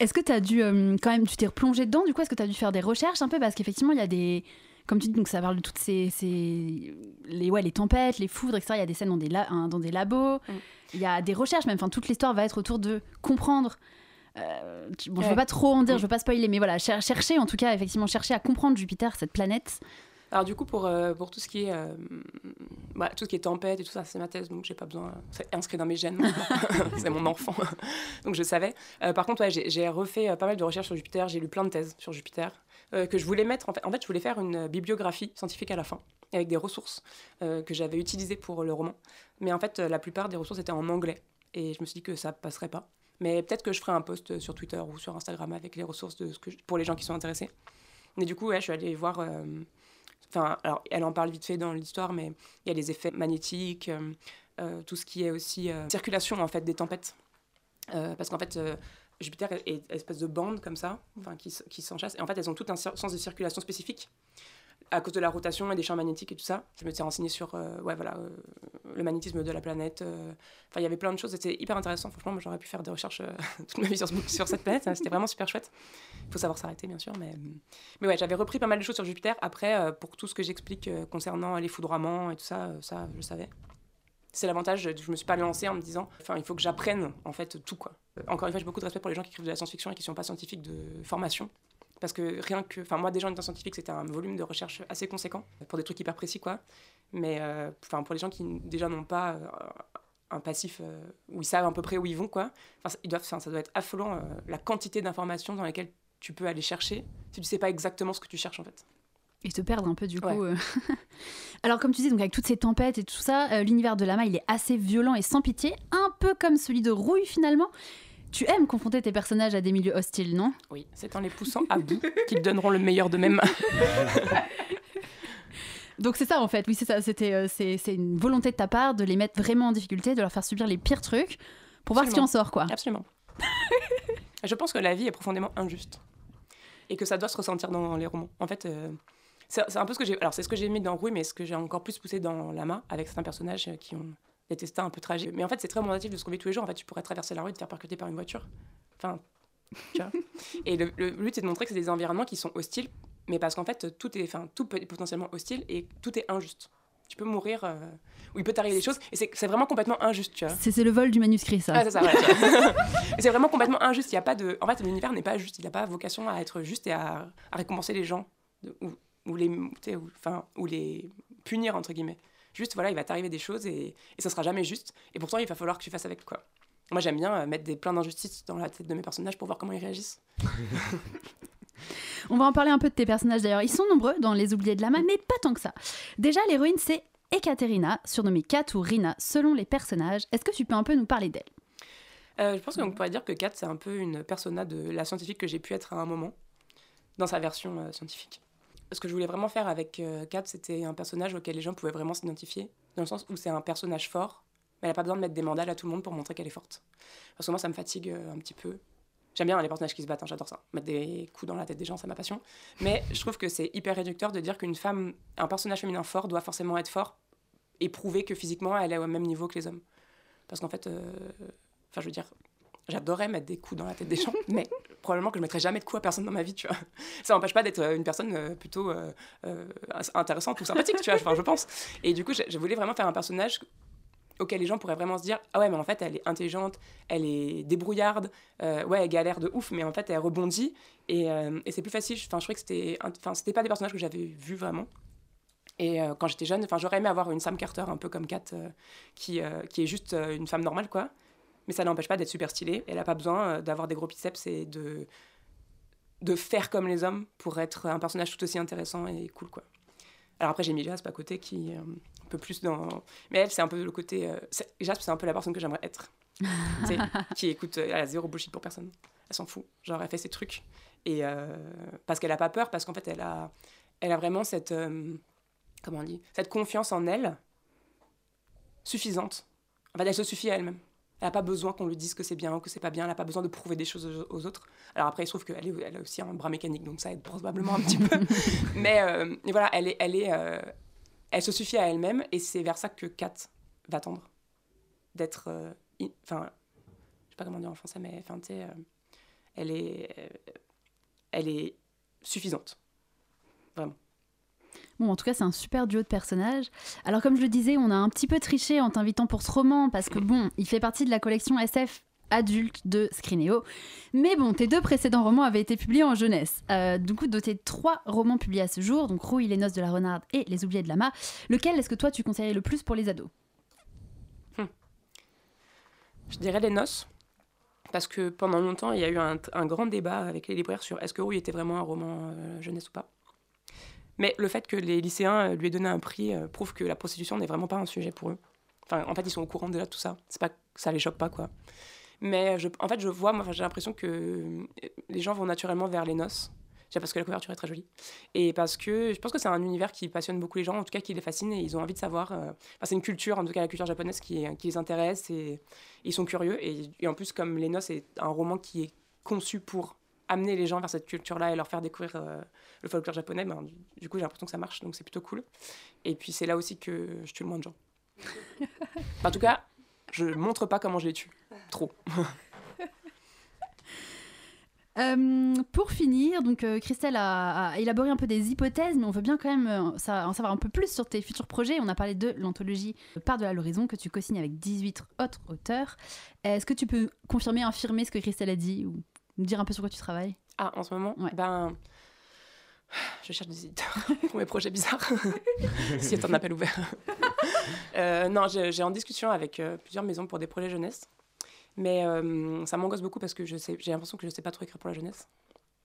S1: Est-ce que tu as dû, euh, quand même, tu t'es replongé dedans Du coup, est-ce que tu as dû faire des recherches un peu? Parce qu'effectivement, il y a des. Comme tu dis, donc ça parle de toutes ces. ces- les, ouais, les tempêtes, les foudres, etc. Il y a des scènes dans des, la- hein, dans des labos.
S6: Mm.
S1: Il y a des recherches, même. Enfin, toute l'histoire va être autour de comprendre. euh, bon, je
S6: Ouais.
S1: veux pas trop en dire,
S6: Mm.
S1: je veux pas spoiler, mais voilà, cher- chercher en tout cas, effectivement, chercher à comprendre Jupiter, cette planète.
S6: Alors du coup, pour, euh, pour tout ce qui est euh, bah, tout ce qui est tempête et tout ça, c'est ma thèse, donc j'ai pas besoin. C'est inscrit dans mes gènes. c'est mon enfant, donc je savais. Euh, par contre, ouais, j'ai refait euh, pas mal de recherches sur Jupiter. J'ai lu plein de thèses sur Jupiter euh, que je voulais mettre. En fait, en fait, je voulais faire une euh, bibliographie scientifique à la fin avec des ressources euh, que j'avais utilisées pour le roman. Mais en fait, euh, la plupart des ressources étaient en anglais et je me suis dit que ça passerait pas. Mais peut-être que je ferai un post sur Twitter ou sur Instagram avec les ressources de ce que pour les gens qui sont intéressés. Mais du coup, ouais, je suis allée voir. Enfin, alors, elle en parle vite fait dans l'histoire, mais il y a les effets magnétiques, euh, euh, tout ce qui est aussi euh, circulation en fait des tempêtes. Parce qu'en fait, Jupiter est, une espèce de bande comme ça, qui, qui s'enchasse. Et en fait, elles ont tout un sens de circulation spécifique à cause de la rotation et des champs magnétiques et tout ça. Je me suis renseignée sur euh, ouais, voilà, euh, le magnétisme de la planète. euh. Enfin, il y avait plein de choses. C'était hyper intéressant. Franchement, j'aurais pu faire des recherches toute ma vie sur, ce- sur cette planète. hein. C'était vraiment super chouette. Il faut savoir s'arrêter, bien sûr. Mais, mais ouais, j'avais repris pas mal de choses sur Jupiter. Après, pour tout ce que j'explique concernant les foudroiements et tout ça, ça, je savais. C'est l'avantage, je me suis pas lancée en me disant, enfin, il faut que j'apprenne en fait tout quoi. Encore une fois, j'ai beaucoup de respect pour les gens qui écrivent de la science-fiction et qui sont pas scientifiques de formation. Parce que rien que, enfin, moi déjà en étant scientifique, c'était un volume de recherche assez conséquent pour des trucs hyper précis quoi. Mais euh, enfin, pour les gens qui déjà n'ont pas euh, un passif euh, où ils savent à peu près où ils vont quoi, ils doivent, ça doit être affolant la quantité d'informations dans lesquelles tu peux aller chercher si tu sais pas exactement ce que tu cherches en fait.
S1: Et te perdre un peu du coup.
S6: Ouais.
S1: Alors comme tu dis, donc avec toutes ces tempêtes et tout ça, l'univers de Lama, il est assez violent et sans pitié, un peu comme celui de Rouille finalement. Tu aimes confronter tes personnages à des milieux hostiles, non?
S6: Oui, c'est en les poussant à bout qu'ils donneront le meilleur d'eux-mêmes.
S1: Donc c'est ça en fait, oui c'est ça, c'était euh, c'est c'est une volonté de ta part de les mettre vraiment en difficulté, de leur faire subir les pires trucs pour voir ce qui en sort quoi.
S6: Absolument. je pense que la vie est profondément injuste et que ça doit se ressentir dans les romans. En fait, euh, c'est un peu ce que j'ai. Alors, c'est ce que j'ai mis dans Rouille, mais ce que j'ai encore plus poussé dans Lama avec certains personnages qui ont des destins un peu tragiques. Mais en fait, c'est très représentatif de ce qu'on vit tous les jours. En fait, tu pourrais traverser la rue et te faire percuter par une voiture. Enfin, tu vois. Et le, le but, c'est de montrer que c'est des environnements qui sont hostiles, mais parce qu'en fait, tout est, enfin, tout peut être potentiellement hostile et tout est injuste. Tu peux mourir, euh, ou il peut t'arriver des choses, et c'est vraiment complètement injuste, tu vois.
S1: C'est le vol du manuscrit ça.
S6: Ah, c'est ça, voilà, vraiment complètement injuste. Il y a pas de... En fait, l'univers n'est pas juste. Il n'a pas vocation à être juste et à, à récompenser les gens ou, ou les, ou, ou les punir, entre guillemets. Juste, voilà, il va t'arriver des choses et, et ça sera jamais juste. Et pourtant, il va falloir que tu fasses avec, quoi. Moi, j'aime bien euh, mettre des plein d'injustices dans la tête de mes personnages pour voir comment ils réagissent.
S1: On va en parler un peu de tes personnages d'ailleurs. Ils sont nombreux dans Les Oubliés de Lama, mais pas tant que ça. Déjà, l'héroïne, c'est Ekaterina, surnommée Kat ou Rina, selon les personnages. Est-ce que tu peux un peu nous parler d'elle?
S6: Euh, je pense qu'on pourrait dire que Kat, c'est un peu une persona de la scientifique que j'ai pu être à un moment, dans sa version euh, scientifique. Ce que je voulais vraiment faire avec euh, Kat, c'était un personnage auquel les gens pouvaient vraiment s'identifier, dans le sens où c'est un personnage fort, mais elle n'a pas besoin de mettre des mandales à tout le monde pour montrer qu'elle est forte. Parce que moi, ça me fatigue euh, un petit peu. J'aime bien les personnages qui se battent, hein, j'adore ça. Mettre des coups dans la tête des gens, c'est ma passion. Mais je trouve que c'est hyper réducteur de dire qu'une femme, un personnage féminin fort, doit forcément être fort et prouver que physiquement, elle est au même niveau que les hommes. Parce qu'en fait, euh, enfin, je veux dire, j'adorais mettre des coups dans la tête des gens, mais probablement que je mettrais jamais de coups à personne dans ma vie, tu vois. Ça n'empêche pas d'être euh, une personne euh, plutôt euh, intéressante ou sympathique, tu vois, enfin, je pense. Et du coup, je, voulais vraiment faire un personnage auquel les gens pourraient vraiment se dire ah ouais mais en fait elle est intelligente elle est débrouillarde ouais elle galère de ouf mais en fait elle rebondit et, et c'est plus facile enfin je trouvais que c'était enfin c'était pas des personnages que j'avais vus vraiment et quand j'étais jeune j'aurais aimé avoir une Sam Carter un peu comme Kat qui qui est juste une femme normale quoi mais ça n'empêche pas d'être super stylée elle a pas besoin euh, d'avoir des gros biceps et de de faire comme les hommes pour être un personnage tout aussi intéressant et cool quoi. Alors après j'ai mis Jasp à côté qui est un peu plus dans mais elle c'est un peu le côté euh, c'est- Jasp c'est un peu la personne que j'aimerais être. Qui écoute euh, elle a zéro bullshit pour personne. Elle s'en fout. Genre elle fait ses trucs. Et euh, parce qu'elle a pas peur parce qu'en fait elle a elle a vraiment cette euh, comment on dit cette confiance en elle suffisante. En fait elle se suffit à elle-même elle n'a pas besoin qu'on lui dise que c'est bien ou que c'est pas bien elle n'a pas besoin de prouver des choses aux, autres. Alors après il se trouve qu'elle elle a aussi un bras mécanique donc ça aide probablement un petit peu. Mais, euh, mais voilà elle est elle est euh, elle se suffit à elle-même et c'est vers ça que Kat va tendre. D'être euh, enfin je sais pas comment dire en français mais enfin tu elle est elle est suffisante
S1: Bon, en tout cas, c'est un super duo de personnages. Alors, comme je le disais, on a un petit peu triché en t'invitant pour ce roman, parce que bon, il fait partie de la collection SF adulte de Scrineo. Mais bon, tes deux précédents romans avaient été publiés en jeunesse. Euh, du coup, doté de trois romans publiés à ce jour, donc Rouille, Les Noces de la Renarde et Les Oubliés de Lama, lequel est-ce que toi tu conseillerais le plus pour les ados?
S6: Je dirais les noces. Parce que pendant longtemps, il y a eu un, un grand débat avec les libraires sur est-ce que Rouille était vraiment un roman euh, jeunesse ou pas. Mais le fait que les lycéens euh, lui aient donné un prix euh, prouve que la prostitution n'est vraiment pas un sujet pour eux. Enfin, en fait, ils sont au courant de tout ça. C'est pas ça les choque pas, quoi. Mais en fait, je vois, moi, j'ai l'impression que euh, les gens vont naturellement vers les noces. Déjà parce que la couverture est très jolie. Et parce que je pense que c'est un univers qui passionne beaucoup les gens, en tout cas qui les fascine et ils ont envie de savoir. Enfin, c'est une culture, en tout cas la culture japonaise, qui, qui les intéresse et ils sont curieux. Et, et en plus, comme Les Noces est un roman qui est conçu pour amener les gens vers cette culture-là et leur faire découvrir euh, le folklore japonais, ben, du, du coup, j'ai l'impression que ça marche, donc c'est plutôt cool. Et puis, c'est là aussi que je tue le moins de gens. en tout cas, je montre pas comment je les tue. Trop.
S1: Euh, pour finir, donc euh, Christelle a, a élaboré un peu des hypothèses, mais on veut bien quand même euh, ça- en savoir un peu plus sur tes futurs projets. On a parlé de l'anthologie Part de l'horizon que tu co-signes avec 18 autres auteurs. Est-ce que tu peux confirmer, infirmer ce que Christelle a dit ou nous dire un peu sur quoi tu travailles
S6: Ah, en ce moment
S1: Ouais.
S6: Ben. Je cherche des éditeurs pour mes projets bizarres. S'il y a un appel ouvert. Euh, non, j'ai en discussion avec euh, plusieurs maisons pour des projets jeunesse. Mais euh, ça m'angoisse beaucoup parce que je sais- j'ai l'impression que je ne sais pas trop écrire pour la jeunesse.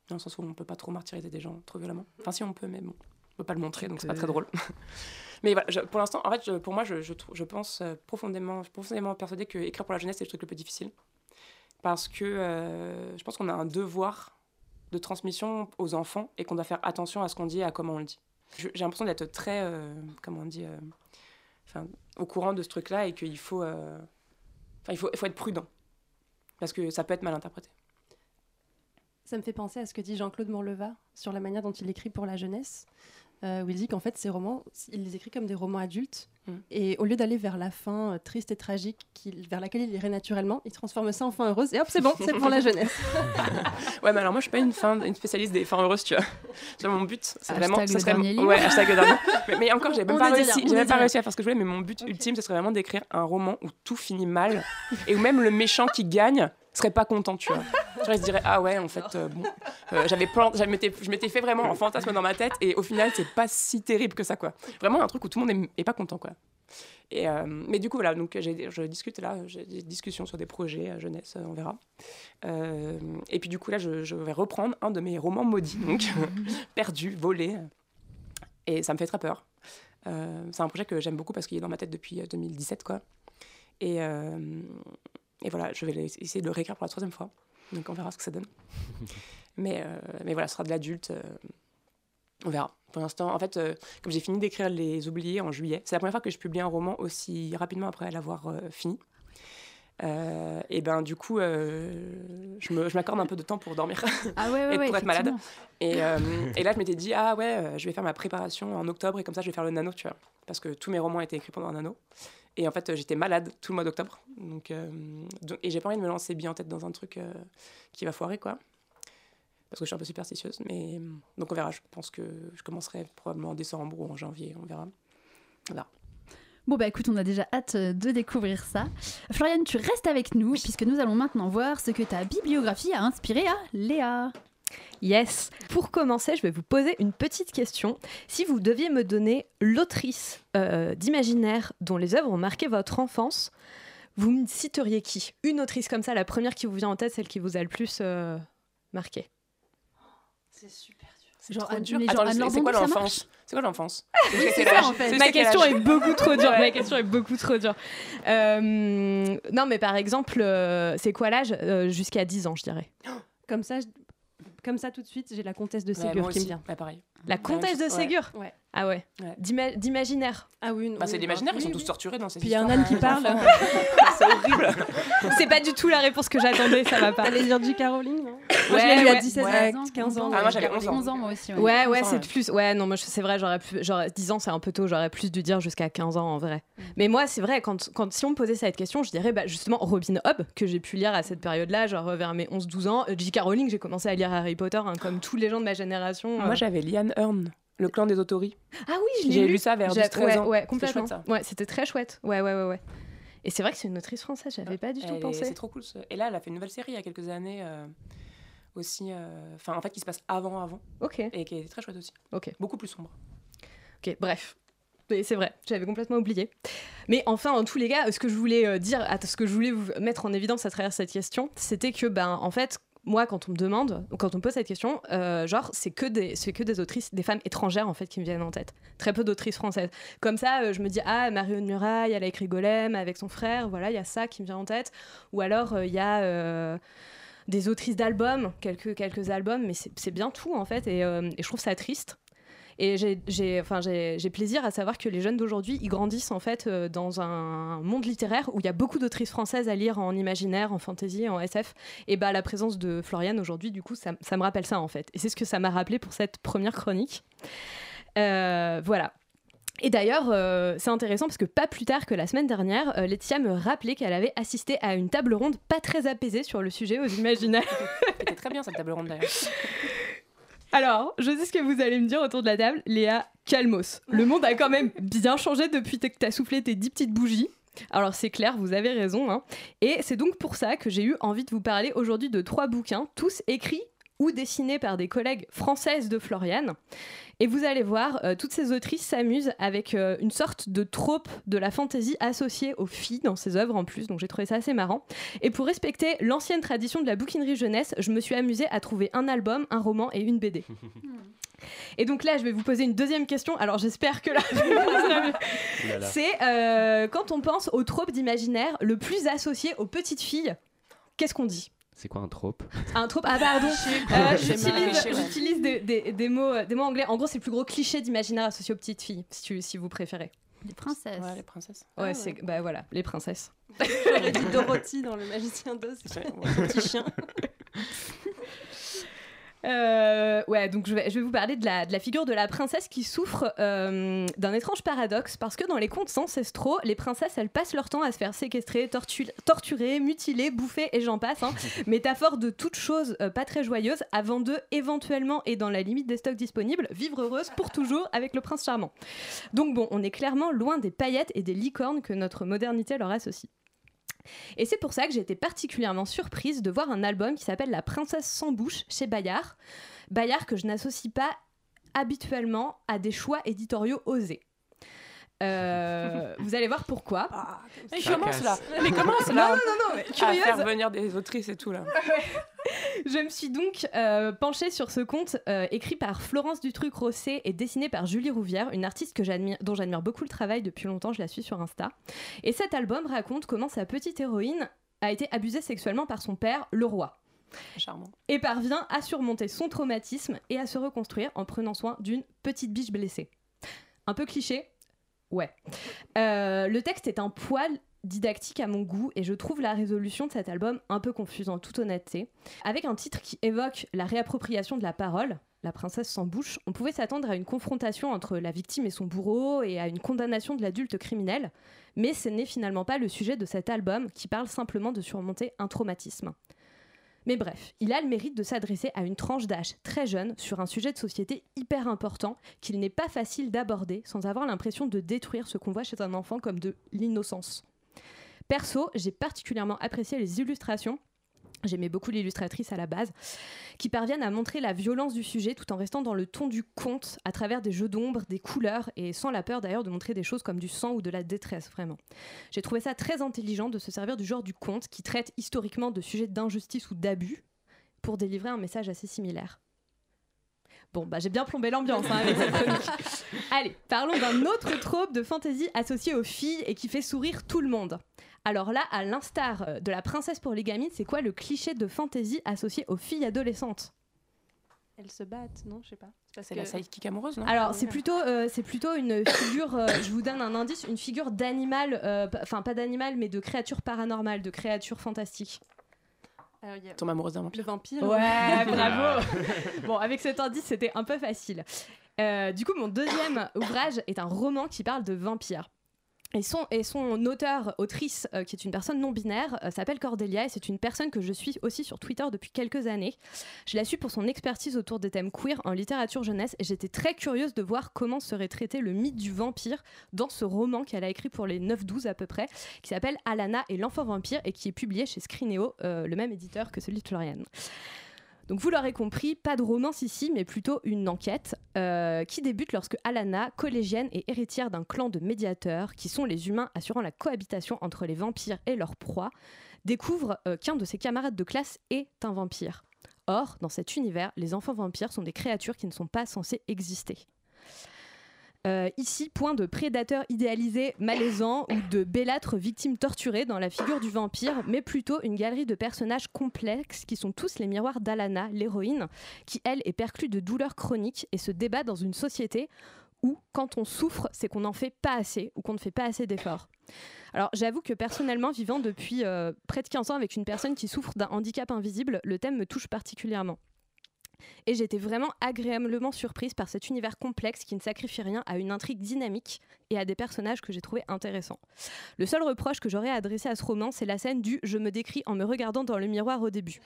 S6: Dans le sens où on ne peut pas trop martyriser des gens trop violemment. Enfin, si on peut, mais bon, on ne peut pas le montrer, donc c'est pas très drôle. mais voilà, je- pour l'instant, en fait, je- pour moi, je, je, trou- je pense profondément, je suis profondément persuadée que écrire pour la jeunesse, c'est le truc le plus difficile. Parce que euh, je pense qu'on a un devoir de transmission aux enfants et qu'on doit faire attention à ce qu'on dit et à comment on le dit. J'ai l'impression d'être très, euh, comment on dit, euh, au courant de ce truc-là et qu'il faut, il faut, il faut être prudent parce que ça peut être mal interprété.
S3: Ça me fait penser à ce que dit Jean-Claude Morleva sur la manière dont il écrit pour la jeunesse, où il dit qu'en fait, ses romans, il les écrit comme des romans adultes.
S6: Mm.
S3: Et au lieu d'aller vers la fin euh, triste et tragique vers laquelle il irait naturellement, il transforme ça en fin heureuse et hop, c'est bon, c'est pour la jeunesse.
S6: Ouais, mais alors moi, je suis pas une, fin, une spécialiste des fins heureuses, tu vois. Tu vois, mon but, c'est vraiment. ça serait. Ouais, hashtag le dernier. Mais, mais encore, j'ai même pas réussi, j'ai même pas réussi à faire ce que je voulais, mais mon but ultime, ce serait vraiment d'écrire un roman où tout finit mal et où même le méchant qui gagne serait pas content, tu vois. Tu vois, il se ah ouais, en fait, euh, bon, euh, j'avais plan- je m'étais fait vraiment un fantasme dans ma tête et au final, c'est pas si terrible que ça, quoi. Vraiment un truc où tout le monde est, est pas content, quoi. Et, euh, mais du coup, voilà, donc je discute là, j'ai des discussions sur des projets à jeunesse, euh, on verra. Et puis du coup, là, je, vais reprendre un de mes romans maudits, donc perdu, volé. Et ça me fait très peur. C'est un projet que j'aime beaucoup parce qu'il est dans ma tête depuis euh, 2017, quoi. Et, et voilà, je vais essayer de le réécrire pour la troisième fois. Donc on verra ce que ça donne. mais, euh, mais voilà, ce sera de l'adulte. euh, On verra. Pour l'instant, en fait, euh, comme j'ai fini d'écrire Les Oubliés en juillet, c'est la première fois que je publie un roman aussi rapidement après l'avoir fini. Euh, et ben du coup, euh, je m'accorde un peu de temps pour dormir
S1: Ah ouais, ouais,
S6: et
S1: ouais,
S6: pour être malade. Et, euh, et là, je m'étais dit, ah ouais, je vais faire ma préparation en octobre et comme ça, je vais faire le nano, tu vois. Parce que tous mes romans étaient écrits pendant un nano. Et en fait, j'étais malade tout le mois d'octobre. Donc, donc- et j'ai pas envie de me lancer bien en tête dans un truc qui va foirer, quoi. Parce que je suis un peu superstitieuse. Mais, donc, on verra. Je pense que je commencerai probablement en décembre ou en janvier. On verra.
S1: Bon bah écoute, on a déjà hâte euh, de découvrir ça. Floriane, tu restes avec nous puisque nous allons maintenant voir ce que ta bibliographie a inspiré à Léa.
S4: Yes. Pour commencer, je vais vous poser une petite question. Si vous deviez me donner l'autrice euh, d'imaginaire dont les œuvres ont marqué votre enfance, vous me citeriez qui? Une autrice comme ça, la première qui vous vient en tête, celle qui vous a le plus euh, marqué?
S3: C'est super.
S6: C'est
S1: Genre,
S6: trop
S1: Anne-
S6: dur.
S1: mais genre,
S6: Attends,
S1: Anne
S6: c'est-
S1: Lordon,
S6: c'est quoi l'enfance C'est quoi l'enfance
S1: c'est ça, en fait.
S4: Ma question est beaucoup trop dure. Ma question est beaucoup trop dure. Euh, non, mais par exemple, euh, c'est quoi l'âge Euh, Jusqu'à 10 ans, je dirais?
S3: Comme ça, je- comme ça tout de suite, j'ai la comtesse de Ségur qui me vient.
S6: Ouais, pareil.
S4: La comtesse de. Ségur
S3: Ouais.
S4: Ah ouais.
S6: Ouais.
S4: D'ima- D'imaginaire.
S3: Ah oui,
S6: Bah, c'est l'imaginaire, ils sont
S3: oui,
S6: tous
S3: oui.
S6: torturés dans ces
S3: Puis il y a un
S6: histoires.
S3: âne qui parle.
S6: c'est horrible.
S4: C'est pas du tout la réponse que j'attendais, ça va pas.
S3: T'allais dire. Rowling, non? Moi, je
S4: Ouais,
S3: l'ai lu à
S4: ouais.
S3: 17
S6: Ouais.
S3: ans, 15 ans.
S6: Ah, moi, j'avais 11 ans.
S1: 11 ans moi aussi. ouais.
S4: Ouais, ouais,
S6: 11 ans,
S4: c'est
S6: ouais.
S4: plus. Ouais, non, moi, c'est vrai, j'aurais pu. Genre, 10 ans, c'est un peu tôt, j'aurais plus dû dire jusqu'à 15 ans en vrai.
S6: Mm.
S4: Mais moi, c'est vrai, quand, quand si on me posait cette question, je dirais bah, justement Robin Hobb, que j'ai pu lire à cette période-là, genre euh, vers mes 11-12 ans. Euh, J.K. Rowling, j'ai commencé à lire Harry Potter, hein, comme tous les gens de ma génération. euh.
S6: Moi, j'avais Liane Hearn, le clan des Autoris.
S4: Ah oui, je l'ai
S6: J'ai
S4: lu.
S6: lu ça vers
S4: J'ai-
S6: 12-13
S4: ouais,
S6: ans.
S4: ouais,
S6: C'était
S4: complètement.
S6: chouette, ça.
S4: Ouais, c'était très chouette. Ouais, ouais, ouais, ouais. Et c'est vrai que c'est une autrice française, j'avais pas du tout
S6: Elle
S4: pensé.
S6: C'est trop cool. ce- Et là, elle a fait une nouvelle série il y a quelques années euh, aussi. euh, Enfin, en fait, qui se passe avant, avant.
S4: Ok,
S6: Et qui est très chouette aussi.
S4: ok.
S6: Beaucoup plus sombre.
S4: Ok, bref. C'est vrai, j'avais complètement oublié. Mais enfin, en tous les cas, ce que je voulais euh, dire, ce que je voulais vous mettre en évidence à travers cette question, c'était que, ben, en fait, moi, quand on me demande, quand on me pose cette question, euh, genre, c'est que des, que des autrices, des femmes étrangères en fait, qui me viennent en tête. Très peu d'autrices françaises. Comme ça, euh, je me dis, ah, Marion Muraille, elle a écrit Golem avec son frère, voilà, il y a ça qui me vient en tête. Ou alors, euh, il y a. des autrices d'albums, quelques, quelques albums, mais c'est bien tout en fait, et, euh, et je trouve ça triste. Et j'ai- enfin, plaisir à savoir que les jeunes d'aujourd'hui, ils grandissent en fait euh, dans un monde littéraire où il y a beaucoup d'autrices françaises à lire en imaginaire, en fantasy, en SF. Et bah la présence de Floriane aujourd'hui, du coup, ça, ça me rappelle ça en fait. Et c'est ce que ça m'a rappelé pour cette première chronique. Euh, voilà. Et d'ailleurs, euh, c'est intéressant parce que pas plus tard que la semaine dernière, euh, Laetitia me rappelait qu'elle avait assisté à une table ronde pas très apaisée sur le sujet aux imaginaires.
S6: C'était très bien cette table ronde d'ailleurs.
S4: Alors, je sais ce que vous allez me dire autour de la table. Léa, calmos. Le monde a quand même bien changé depuis que t'as soufflé tes dix petites bougies. Alors c'est clair, vous avez raison. hein. Et c'est donc pour ça que j'ai eu envie de vous parler aujourd'hui de trois bouquins, tous écrits ou dessinés par des collègues françaises de Floriane. Et vous allez voir, euh, toutes ces autrices s'amusent avec euh, une sorte de trope de la fantaisie associée aux filles dans ces œuvres en plus, donc j'ai trouvé ça assez marrant. Et pour respecter l'ancienne tradition de la bouquinerie jeunesse, je me suis amusée à trouver un album, un roman et une BD. Et donc là, je vais vous poser une deuxième question. Alors j'espère que là. c'est euh, quand on pense au trope d'imaginaire le plus associé aux petites filles, qu'est-ce qu'on dit?
S5: C'est quoi un trope
S4: Un trope Ah pardon, Euh, j'utilise des, des- des mots, euh, des mots anglais. En gros, c'est le plus gros cliché d'imaginaire associé aux petites filles, si, tu- si vous préférez.
S1: Les princesses.
S6: Ouais, les princesses.
S4: Ouais,
S3: ouais.
S4: c'est bah voilà, les princesses.
S3: J'aurais dit Dorothy dans Le Magicien d'Oz,
S6: Ouais,
S3: petit chien.
S4: Euh, ouais, donc je vais, je vais vous parler de la, de la figure de la princesse qui souffre euh, d'un étrange paradoxe parce que dans les contes ancestraux, les princesses elles passent leur temps à se faire séquestrer, tortu- torturer, mutiler, bouffer et j'en passe. hein. Métaphore de toute chose euh, pas très joyeuse avant de éventuellement et dans la limite des stocks disponibles vivre heureuse pour toujours avec le prince charmant. Donc bon, on est clairement loin des paillettes et des licornes que notre modernité leur associe. Et c'est pour ça que j'ai été particulièrement surprise de voir un album qui s'appelle La Princesse sans bouche chez Bayard. Bayard que je n'associe pas habituellement à des choix éditoriaux osés. Euh, vous allez voir pourquoi.
S6: Mais
S5: Ça
S6: commence là. Mais commence là.
S4: Non, non, mais
S6: À
S4: curieuse.
S6: faire venir des autrices et tout là.
S4: Je me suis donc euh, penchée sur ce conte euh, écrit par Florence Dutruc-Rosset et dessiné par Julie Rouvière, une artiste que j'admire, dont j'admire beaucoup le travail depuis longtemps, je la suis sur Insta. Et cet album raconte comment sa petite héroïne a été abusée sexuellement par son père, le roi.
S6: Charmant.
S4: et parvient à surmonter son traumatisme et à se reconstruire en prenant soin d'une petite biche blessée. Un peu cliché Ouais. Euh, le texte est un poil didactique à mon goût et je trouve la résolution de cet album un peu confuse en toute honnêteté. Avec un titre qui évoque la réappropriation de la parole, La princesse sans bouche, on pouvait s'attendre à une confrontation entre la victime et son bourreau et à une condamnation de l'adulte criminel, mais ce n'est finalement pas le sujet de cet album qui parle simplement de surmonter un traumatisme. Mais bref, il a le mérite de s'adresser à une tranche d'âge très jeune sur un sujet de société hyper important qu'il n'est pas facile d'aborder sans avoir l'impression de détruire ce qu'on voit chez un enfant comme de l'innocence. Perso, j'ai particulièrement apprécié les illustrations. J'aimais beaucoup l'illustratrice à la base, qui parviennent à montrer la violence du sujet tout en restant dans le ton du conte, à travers des jeux d'ombre, des couleurs, et sans la peur d'ailleurs de montrer des choses comme du sang ou de la détresse, vraiment. J'ai trouvé ça très intelligent de se servir du genre du conte, qui traite historiquement de sujets d'injustice ou d'abus, pour délivrer un message assez similaire. Bon, bah j'ai bien plombé l'ambiance hein, avec cette chronique. Allez, parlons d'un autre trope de fantasy associé aux filles et qui fait sourire tout le monde. Alors là, à l'instar euh, de la princesse pour les gamines, c'est quoi le cliché de fantasy associé aux filles adolescentes?
S3: Elles se battent, non Je sais pas.
S6: C'est
S3: que-
S6: la sidekick amoureuse, non?
S4: Alors c'est plutôt, euh, c'est plutôt une figure, euh, je vous donne un indice, une figure d'animal, euh, enfin pas d'animal, mais de créature paranormale, de créature fantastique.
S3: Alors, il y a
S6: Tombe amoureuse d'un vampire.
S3: le vampire.
S4: Ouais, bravo. bon, avec cet indice, c'était un peu facile. Euh, du coup, mon deuxième ouvrage est un roman qui parle de vampires. Et son, son auteur, autrice, euh, qui est une personne non binaire, euh, s'appelle Cordelia et c'est une personne que je suis aussi sur Twitter depuis quelques années. Je la suis pour son expertise autour des thèmes queer en littérature jeunesse et j'étais très curieuse de voir comment serait traité le mythe du vampire dans ce roman qu'elle a écrit pour les 9-12 à peu près, qui s'appelle Alana et l'enfant vampire et qui est publié chez Scrineo, euh, le même éditeur que celui de Florian. Donc vous l'aurez compris, pas de romance ici, mais plutôt une enquête euh, qui débute lorsque Alana, collégienne et héritière d'un clan de médiateurs, qui sont les humains assurant la cohabitation entre les vampires et leurs proies, découvre euh, qu'un de ses camarades de classe est un vampire. Or, dans cet univers, les enfants vampires sont des créatures qui ne sont pas censées exister. Euh, ici, point de prédateur idéalisé malaisant ou de bellâtre victime torturée dans la figure du vampire, mais plutôt une galerie de personnages complexes qui sont tous les miroirs d'Alana, l'héroïne, qui elle est perclue de douleurs chroniques et se débat dans une société où, quand on souffre, c'est qu'on n'en fait pas assez ou qu'on ne fait pas assez d'efforts. Alors j'avoue que personnellement, vivant depuis euh, près de 15 ans avec une personne qui souffre d'un handicap invisible, le thème me touche particulièrement. Et j'étais vraiment agréablement surprise par cet univers complexe qui ne sacrifie rien à une intrigue dynamique et à des personnages que j'ai trouvés intéressants. Le seul reproche que j'aurais à adresser à ce roman, c'est la scène du je me décris en me regardant dans le miroir au début.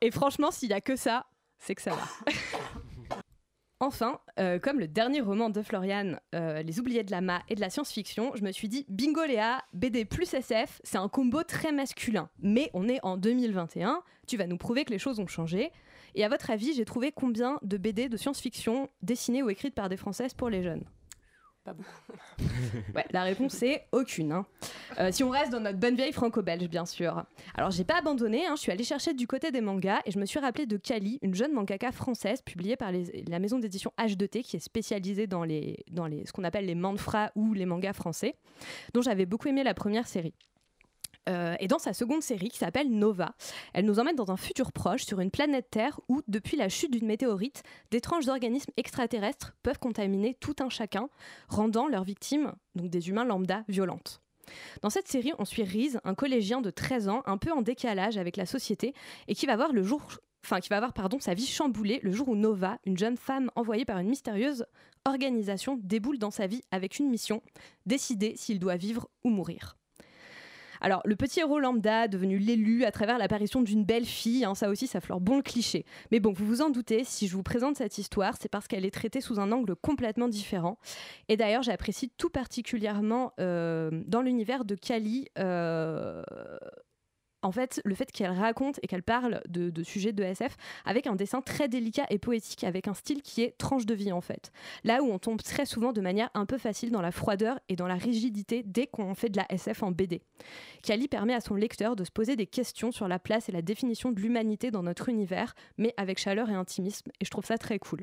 S4: Et franchement, s'il y a que ça, c'est que ça va. Enfin, euh, comme le dernier roman de Florian, euh, Les Oubliés de Lama et de la science-fiction, je me suis dit, bingo Léa, BD plus SF, c'est un combo très masculin. Mais on est en 2021, tu vas nous prouver que les choses ont changé. Et à votre avis, j'ai trouvé combien de BD de science-fiction dessinées ou écrites par des Françaises pour les jeunes?
S6: Pas beaucoup.
S4: Ouais, la réponse est aucune. hein. Euh, si on reste dans notre bonne vieille franco-belge, bien sûr. Alors, j'ai pas abandonné, hein, je suis allée chercher du côté des mangas et je me suis rappelé de Kali, une jeune mangaka française publiée par les- la maison d'édition H2T qui est spécialisée dans, les, dans les, ce qu'on appelle les manfras ou les mangas français, dont j'avais beaucoup aimé la première série. Euh, et dans sa seconde série, qui s'appelle Nova, elle nous emmène dans un futur proche sur une planète Terre où, depuis la chute d'une météorite, d'étranges organismes extraterrestres peuvent contaminer tout un chacun, rendant leurs victimes, donc des humains lambda, violentes. Dans cette série, on suit Reese, un collégien de 13 ans, un peu en décalage avec la société, et qui va voir sa vie chamboulée le jour où Nova, une jeune femme envoyée par une mystérieuse organisation, déboule dans sa vie avec une mission décider s'il doit vivre ou mourir. Alors, le petit héros lambda, devenu l'élu à travers l'apparition d'une belle fille, hein, ça aussi, ça fleure bon le cliché. Mais bon, vous vous en doutez, si je vous présente cette histoire, c'est parce qu'elle est traitée sous un angle complètement différent. Et d'ailleurs, j'apprécie tout particulièrement euh, dans l'univers de Kali. euh, en fait, le fait qu'elle raconte et qu'elle parle de, sujets de SF avec un dessin très délicat et poétique, avec un style qui est tranche de vie en fait. Là où on tombe très souvent de manière un peu facile dans la froideur et dans la rigidité dès qu'on fait de la SF en BD. Kali permet à son lecteur de se poser des questions sur la place et la définition de l'humanité dans notre univers, mais avec chaleur et intimisme, et je trouve ça très cool.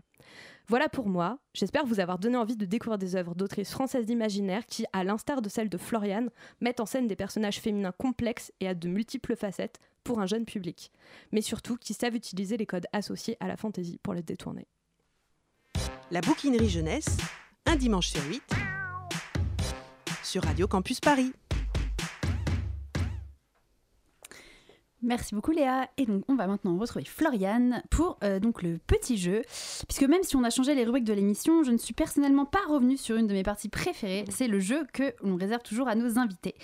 S4: Voilà pour moi, j'espère vous avoir donné envie de découvrir des œuvres d'autrices françaises imaginaires qui, à l'instar de celles de Floriane, mettent en scène des personnages féminins complexes et à de multiples facettes pour un jeune public, mais surtout qui savent utiliser les codes associés à la fantasy pour les détourner.
S2: La bouquinerie jeunesse, un dimanche sur 8, sur Radio Campus Paris.
S1: Merci beaucoup Léa. Et donc on va maintenant retrouver Floriane pour euh, donc le petit jeu. Puisque même si on a changé les rubriques de l'émission, je ne suis personnellement pas revenue sur une de mes parties préférées. C'est le jeu que l'on réserve toujours à nos invités.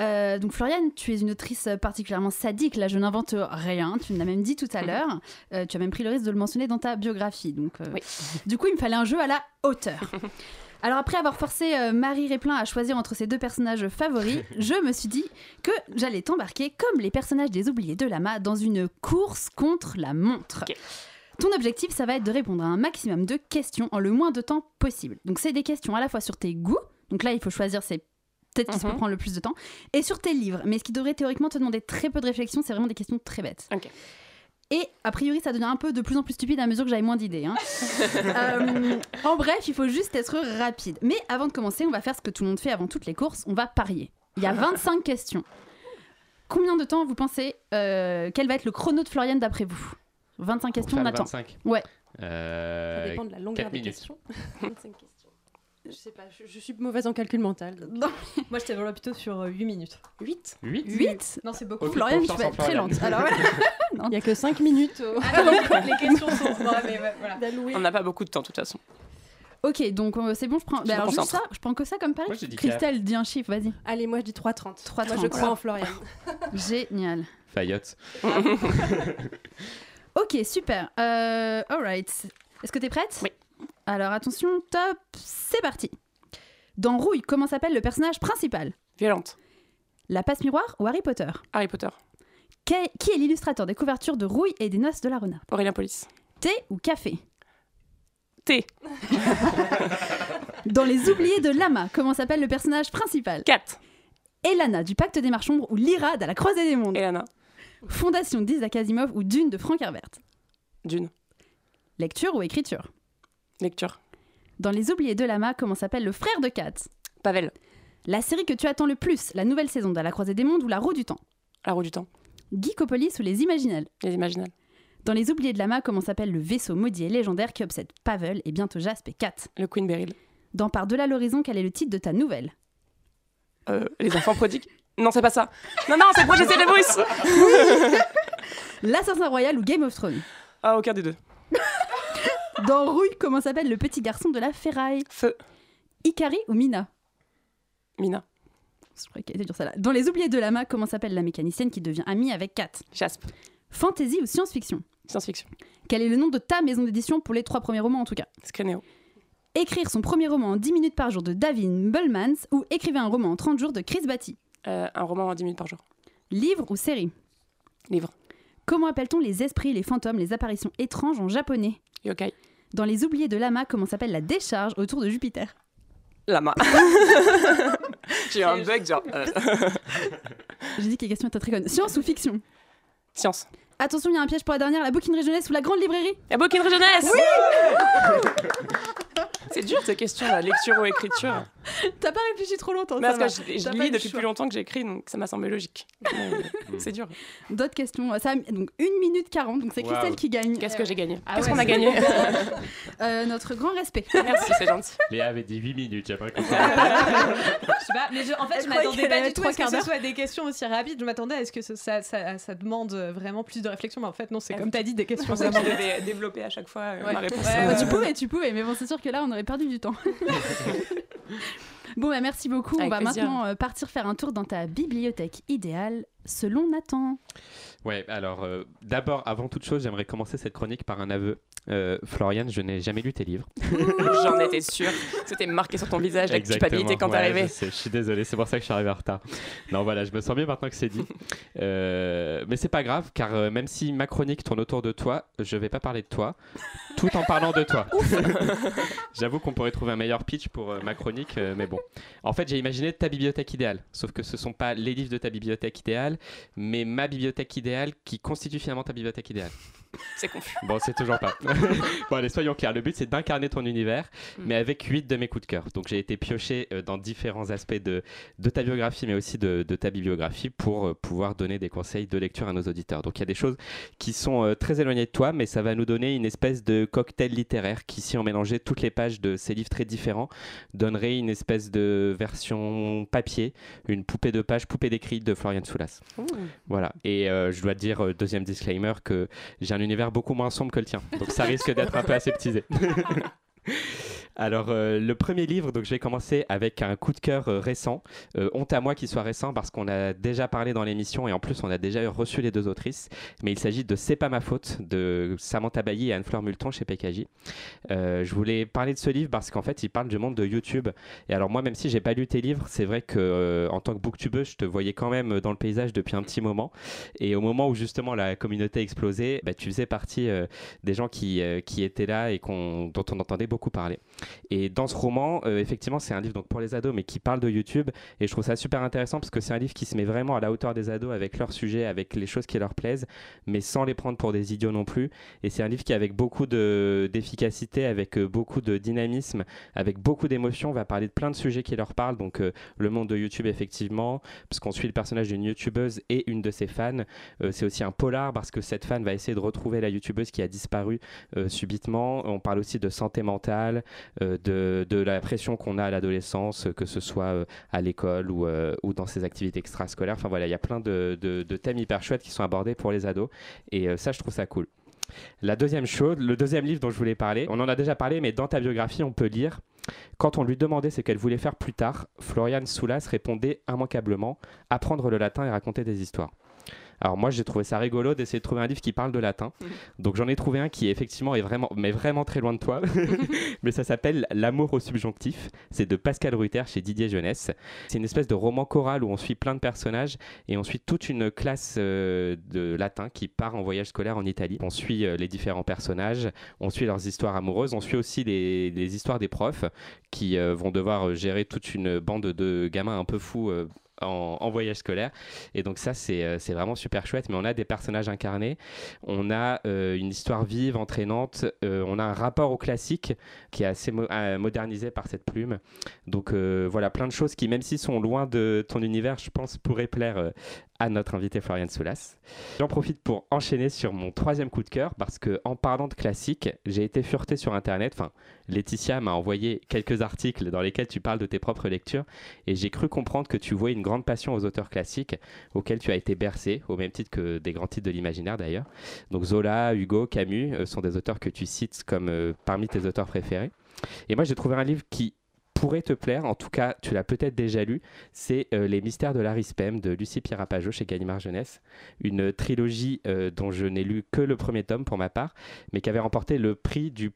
S1: Euh, donc Floriane, tu es une autrice particulièrement sadique. Là, je n'invente rien. Tu me l'as même dit tout à l'heure. Euh, tu as même pris le risque de le mentionner dans ta biographie. Donc,
S6: Oui.
S1: du coup, il me fallait un jeu à la hauteur. Alors après avoir forcé euh, Marie Réplin à choisir entre ses deux personnages favoris, je me suis dit que j'allais t'embarquer comme les personnages des oubliés de Lama dans une course contre la montre. Ton objectif, ça va être de répondre à un maximum de questions en le moins de temps possible. Donc c'est des questions à la fois sur tes goûts, donc là il faut choisir c'est peut-être qui se peut
S6: Mhm.
S1: prendre le plus de temps, et sur tes livres. Mais ce qui devrait théoriquement te demander très peu de réflexion, c'est vraiment des questions très bêtes. Et a priori, ça devient un peu de plus en plus stupide à mesure que j'avais moins d'idées. hein. Euh, en bref, il faut juste être rapide. Mais avant de commencer, on va faire ce que tout le monde fait avant toutes les courses, on va parier. Il y a 25 questions. Combien de temps vous pensez euh, Quel va être le chrono de Floriane d'après vous? 25 questions, on attend.
S5: 25.
S1: Ouais.
S5: Euh,
S3: Ça dépend de la longueur des questions. 25 questions. Je sais pas, je, je suis mauvaise en calcul mental. donc.
S4: Moi, je t'avais plutôt sur 8 minutes.
S6: 8
S5: 8
S1: 8
S4: Non, c'est beaucoup.
S5: Ok.
S1: Floriane, tu vas être très lente. Alors, voilà.
S3: Il y a que 5 minutes au-
S4: Ah non, les questions sont. Non, mais voilà.
S3: d'allouer.
S6: On n'a pas beaucoup de temps, de toute façon.
S1: Ok, donc euh, c'est bon, je prends.
S6: Je
S1: bah, alors, juste ça, je prends que ça comme pari.
S5: Moi, dit
S1: Christelle, dis un chiffre, vas-y.
S3: Allez, moi je dis 3,30.
S1: 3,30.
S3: Moi je crois en Florian.
S1: Génial.
S5: Fayotte.
S1: Ok, super. Euh, alright. Est-ce que t'es prête?
S6: Oui.
S1: Alors attention, top, c'est parti. Dans Rouille, comment s'appelle le personnage principal?
S6: Violente.
S1: La passe miroir ou Harry Potter?
S6: Harry Potter.
S1: Qui est l'illustrateur des couvertures de Rouille et des Noces de la Renarde
S6: Aurélien Police.
S1: Thé ou café?
S6: T.
S1: Dans Les Oubliés de Lama, comment s'appelle le personnage principal?
S6: 4.
S1: Elana du Pacte des Marchombres ou Lyrade à la Croisée des Mondes?
S6: Elana.
S1: Fondation d'Isaac Asimov ou Dune de Frank Herbert?
S6: Dune.
S1: Lecture ou écriture?
S6: Lecture.
S1: Dans Les Oubliés de Lama, comment s'appelle le frère de Kat?
S6: Pavel.
S1: La série que tu attends le plus, la nouvelle saison de La Croisée des Mondes ou La Roue du Temps?
S6: La roue du temps.
S1: Geekopolis ou Les Imaginales?
S6: Les imaginales.
S1: Dans Les Oubliés de Lama, comment s'appelle le vaisseau maudit et légendaire qui obsède Pavel et bientôt Jasp et Kat?
S6: Le Queen Beryl.
S1: Dans Par-delà l'horizon, quel est le titre de ta nouvelle?
S6: Euh, les enfants prodigues. Non, c'est pas ça. Non, non, c'est Projet Cérébrus.
S1: L'Assassin Royal ou Game of Thrones?
S6: Ah, aucun des deux.
S1: Dans Rouille, comment s'appelle le petit garçon de la ferraille
S6: Feu.
S1: Ikari ou Mina
S6: Mina.
S1: Je croyais qu'elle était dure celle-là. Dans Les Oubliés de Lama, comment s'appelle la mécanicienne qui devient amie avec Kat
S6: Jasp.
S1: Fantasy ou science-fiction
S6: Science-fiction.
S1: Quel est le nom de ta maison d'édition pour les trois premiers romans en tout cas
S6: Scrénéo.
S1: Écrire son premier roman en 10 minutes par jour de David Bullmans ou écrivez un roman en 30 jours de Chris Batty
S6: Euh, un roman en 10 minutes par jour.
S1: Livre ou série
S6: Livre.
S1: Comment appelle-t-on les esprits, les fantômes, les apparitions étranges en japonais
S6: Yokai.
S1: Dans Les Oubliés de Lama, comment s'appelle la décharge autour de Jupiter
S6: Lama. J'ai eu un bug, genre. euh,
S1: J'ai dit que les questions étaient très connes. Science ou fiction?
S6: Science.
S1: Attention, il y a un piège pour la dernière, la bouquinerie jeunesse ou la grande librairie?
S6: La bouquinerie jeunesse C'est dur ces questions, la lecture ou écriture.
S1: T'as pas réfléchi trop longtemps,
S6: Parce que je, lis depuis plus longtemps que j'écris, donc ça m'a semblé logique. Mais C'est dur.
S1: D'autres questions. Ça, donc 1 minute 40, donc c'est
S5: Waouh.
S1: Christelle qui gagne.
S6: Qu'est-ce que j'ai gagné?
S1: Ah
S6: Qu'est-ce
S1: ouais,
S6: qu'on a
S1: c'est-
S6: gagné?
S1: Euh, Notre grand respect.
S6: Merci, c'est gentil.
S5: Léa avait dit 8 minutes,
S4: sais pas, mais je- en fait,
S1: Elle
S4: je m'attendais pas du tout à ce que ce soit des questions aussi rapides. Je m'attendais à ce que ce- ça, ça, ça demande vraiment plus de réflexion, mais en fait, non, c'est
S6: Ah,
S4: comme t'as dit, des questions
S6: pensais que je devais développer à chaque fois euh,
S4: Ouais.
S6: ma réponse.
S4: Ouais,
S1: Bah,
S4: ouais.
S1: tu pouvais, tu pouvais, mais bon, c'est sûr que là, on aurait perdu du temps. Bon, bah, merci beaucoup. on va
S6: plaisir.
S1: maintenant euh, partir faire un tour dans ta bibliothèque idéale, selon Nathan.
S5: Ouais, alors euh, d'abord, avant toute chose, j'aimerais commencer cette chronique par un aveu. Euh, Floriane, je n'ai jamais lu tes livres.
S6: J'en étais sûre. C'était marqué sur ton visage, la culpabilité quand
S5: ouais,
S6: t'arrivais.
S5: Je, je suis désolé, c'est pour ça que je suis arrivé en retard. Non, voilà, je me sens mieux maintenant que c'est dit. Euh, mais c'est pas grave, car euh, même si ma chronique tourne autour de toi, je vais pas parler de toi, tout en parlant de toi. J'avoue qu'on pourrait trouver un meilleur pitch pour euh, ma chronique, euh, mais bon. En fait, j'ai imaginé ta bibliothèque idéale, sauf que ce sont pas les livres de ta bibliothèque idéale, mais ma bibliothèque idéale qui constitue finalement ta bibliothèque idéale.
S6: C'est confus.
S5: Bon, c'est toujours pas. bon, allez, soyons clairs. Le but, c'est d'incarner ton univers,
S6: Mm.
S5: mais avec 8 de mes coups de cœur. Donc, j'ai été pioché euh, dans différents aspects de, de ta biographie, mais aussi de, de ta bibliographie pour euh, pouvoir donner des conseils de lecture à nos auditeurs. Donc, il y a des choses qui sont euh, très éloignées de toi, mais ça va nous donner une espèce de cocktail littéraire qui, si on mélangeait toutes les pages de ces livres très différents, donnerait une espèce de version papier, une poupée de pages, poupée d'écrit de Florian Soulas. Voilà. Et je dois dire, deuxième disclaimer, que j'ai un univers beaucoup moins sombre que le tien. Donc ça risque d'être un peu aseptisé. Alors, euh, le premier livre, donc je vais commencer avec un coup de cœur euh, récent. Euh, honte à moi qu'il soit récent parce qu'on a déjà parlé dans l'émission et en plus on a déjà reçu les deux autrices. Mais il s'agit de C'est pas ma faute de Samantha Bailly et Anne-Fleur Multon chez PKJ. Euh, je voulais parler de ce livre parce qu'en fait il parle du monde de YouTube. Et alors moi, même si j'ai pas lu tes livres, c'est vrai que euh, en tant que booktubeuse, je te voyais quand même dans le paysage depuis un petit moment. Et au moment où justement la communauté explosait, bah, tu faisais partie des gens qui, qui étaient là et dont on entendait beaucoup parler. Et dans ce roman, euh, effectivement, c'est un livre donc pour les ados, mais qui parle de YouTube. Et je trouve ça super intéressant parce que c'est un livre qui se met vraiment à la hauteur des ados avec leurs sujets, avec les choses qui leur plaisent, mais sans les prendre pour des idiots non plus. Et c'est un livre qui, avec beaucoup de- d'efficacité, avec euh, beaucoup de dynamisme, avec beaucoup d'émotion, va parler de plein de sujets qui leur parlent. Donc euh, le monde de YouTube, effectivement, parce qu'on suit le personnage d'une YouTubeuse et une de ses fans. C'est aussi un polar parce que cette fan va essayer de retrouver la YouTubeuse qui a disparu subitement. On parle aussi de santé mentale, de, de la pression qu'on a à l'adolescence, euh, que ce soit euh, à l'école ou, euh, dans ses activités extrascolaires. Enfin voilà, il y a plein de, de- thèmes hyper chouettes qui sont abordés pour les ados. Et euh, ça, je trouve ça cool. La deuxième chose, le deuxième livre dont je voulais parler, on en a déjà parlé, mais dans ta biographie, on peut lire quand on lui demandait ce qu'elle voulait faire plus tard, Floriane Soulas répondait immanquablement apprendre le latin et raconter des histoires. Alors moi j'ai trouvé ça rigolo d'essayer de trouver un livre qui parle de latin. Donc j'en ai trouvé un qui effectivement est vraiment mais vraiment très loin de toi. mais ça s'appelle L'amour au subjonctif. C'est de Pascal Ruther chez Didier Jeunesse. C'est une espèce de roman choral où on suit plein de personnages et on suit toute une classe euh, de latin qui part en voyage scolaire en Italie. On suit euh, les différents personnages, on suit leurs histoires amoureuses, on suit aussi les, les histoires des profs qui euh, vont devoir gérer toute une bande de gamins un peu fous en, voyage scolaire. Et donc ça, c'est euh, c'est vraiment super chouette. Mais on a des personnages incarnés, on a euh, une histoire vive, entraînante, euh, on a un rapport au classique qui est assez mo- modernisé par cette plume. Donc voilà, plein de choses qui, même s'ils sont loin de ton univers, je pense, pourraient plaire à notre invité Florian Soulas. J'en profite pour enchaîner sur mon troisième coup de cœur parce que en parlant de classique, j'ai été fureté sur internet. Enfin, Laetitia m'a envoyé quelques articles dans lesquels tu parles de tes propres lectures et j'ai cru comprendre que tu vouais une grande passion aux auteurs classiques auxquels tu as été bercé, au même titre que des grands titres de l'imaginaire d'ailleurs. Donc Zola, Hugo, Camus euh, sont des auteurs que tu cites comme euh, parmi tes auteurs préférés. Et moi j'ai trouvé un livre qui pourrait te plaire, en tout cas tu l'as peut-être déjà lu, c'est euh, Les mystères de l'Arispem de Lucie Pierre-Apajot chez Gallimard Jeunesse, une trilogie euh, dont je n'ai lu que le premier tome pour ma part, mais qui avait remporté le prix du,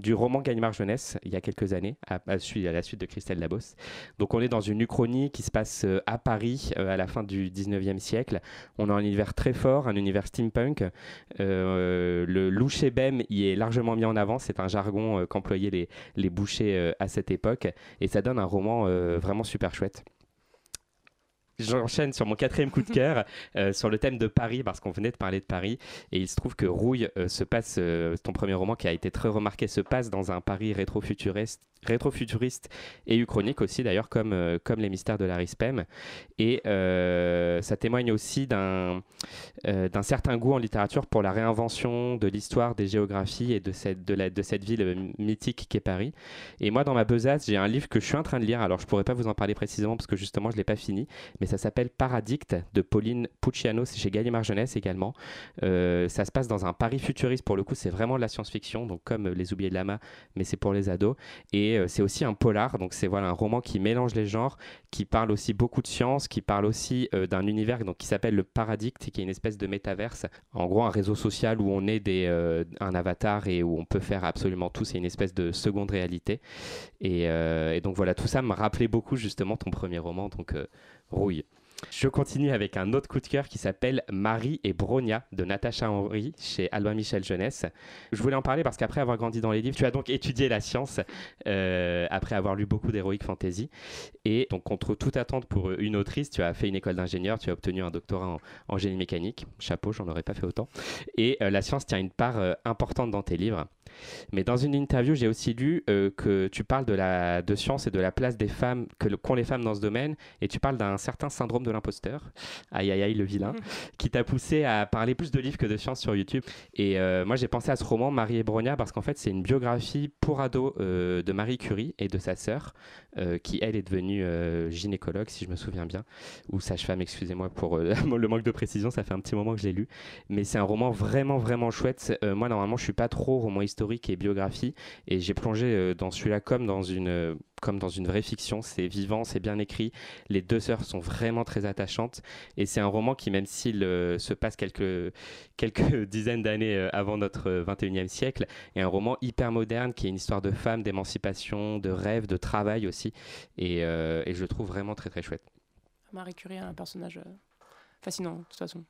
S5: du roman Gallimard Jeunesse il y a quelques années, à, la suite de Christelle Labos. Donc on est dans une uchronie qui se passe euh, à Paris à la fin du 19e siècle. On a un univers très fort, un univers steampunk. Le louchébem y est largement mis en avant, c'est un jargon qu'employaient les, les bouchers à cette époque, et ça donne un roman euh, vraiment super chouette. J'enchaîne sur mon quatrième coup de cœur euh, sur le thème de Paris parce qu'on venait de parler de Paris et il se trouve que Rouille euh, se passe, euh, ton premier roman qui a été très remarqué, se passe dans un Paris rétrofuturiste, rétrofuturiste et uchronique aussi d'ailleurs comme, euh, comme les mystères de l'Arispem et euh, ça témoigne aussi d'un euh, d'un certain goût en littérature pour la réinvention de l'histoire, des géographies et de cette, de la, de cette ville mythique qu'est Paris. Et moi, dans ma besace, j'ai un livre que je suis en train de lire. Alors, je pourrais pas vous en parler précisément parce que justement, je l'ai pas fini, mais ça s'appelle Paradict de Pauline Pucciano, c'est chez Gallimard Jeunesse également. Ça se passe dans un Paris futuriste. Pour le coup, c'est vraiment de la science-fiction, donc comme Les Oubliés de Lama, mais c'est pour les ados. Et euh, c'est aussi un polar, donc c'est voilà un roman qui mélange les genres, qui parle aussi beaucoup de science, qui parle aussi euh, d'un univers donc qui s'appelle le Paradict, qui est une espèce de métaverse. En gros, un réseau social où on est des, euh, un avatar et où on peut faire absolument tout. C'est une espèce de seconde réalité. Et, et donc voilà, tout ça me rappelait beaucoup justement ton premier roman, donc Rouille.
S7: Je continue avec un autre coup de cœur qui s'appelle Marie et Bronia de Natacha Henry chez Albin Michel Jeunesse. Je voulais en parler parce qu'après avoir grandi dans les livres, tu as donc étudié la science euh, après avoir lu beaucoup d'héroïque fantasy. Et donc, contre toute attente pour une autrice, tu as fait une école d'ingénieur, tu as obtenu un doctorat en, génie mécanique. Chapeau, j'en aurais pas fait autant. Et euh, la science tient une part euh, importante dans tes livres. Mais dans une interview, j'ai aussi lu euh, que tu parles de la de science et de la place des femmes que le- qu'ont les femmes dans ce domaine, et tu parles d'un certain syndrome de l'imposteur, aïe aïe aïe le vilain, qui t'a poussé à parler plus de livres que de science sur YouTube. Et euh, moi, j'ai pensé à ce roman Marie et Bronia parce qu'en fait, c'est une biographie pour ados euh, de Marie Curie et de sa sœur, euh, qui elle est devenue gynécologue, si je me souviens bien, ou sage-femme, excusez-moi pour le manque de précision, ça fait un petit moment que je l'ai lu. Mais c'est un roman vraiment, vraiment chouette. Moi, normalement, je suis pas trop roman historique et biographie, et j'ai plongé euh, dans celui-là comme dans une euh, comme dans une vraie fiction. C'est vivant, c'est bien écrit. Les deux sœurs sont vraiment très attachantes, et c'est un roman qui, même s'il euh, se passe quelques quelques dizaines d'années avant notre euh, 21e siècle, est un roman hyper moderne qui est une histoire de femme, d'émancipation, de rêve, de travail aussi, et, je le trouve vraiment très très chouette.
S6: Marie Curie est un personnage fascinant, de toute façon.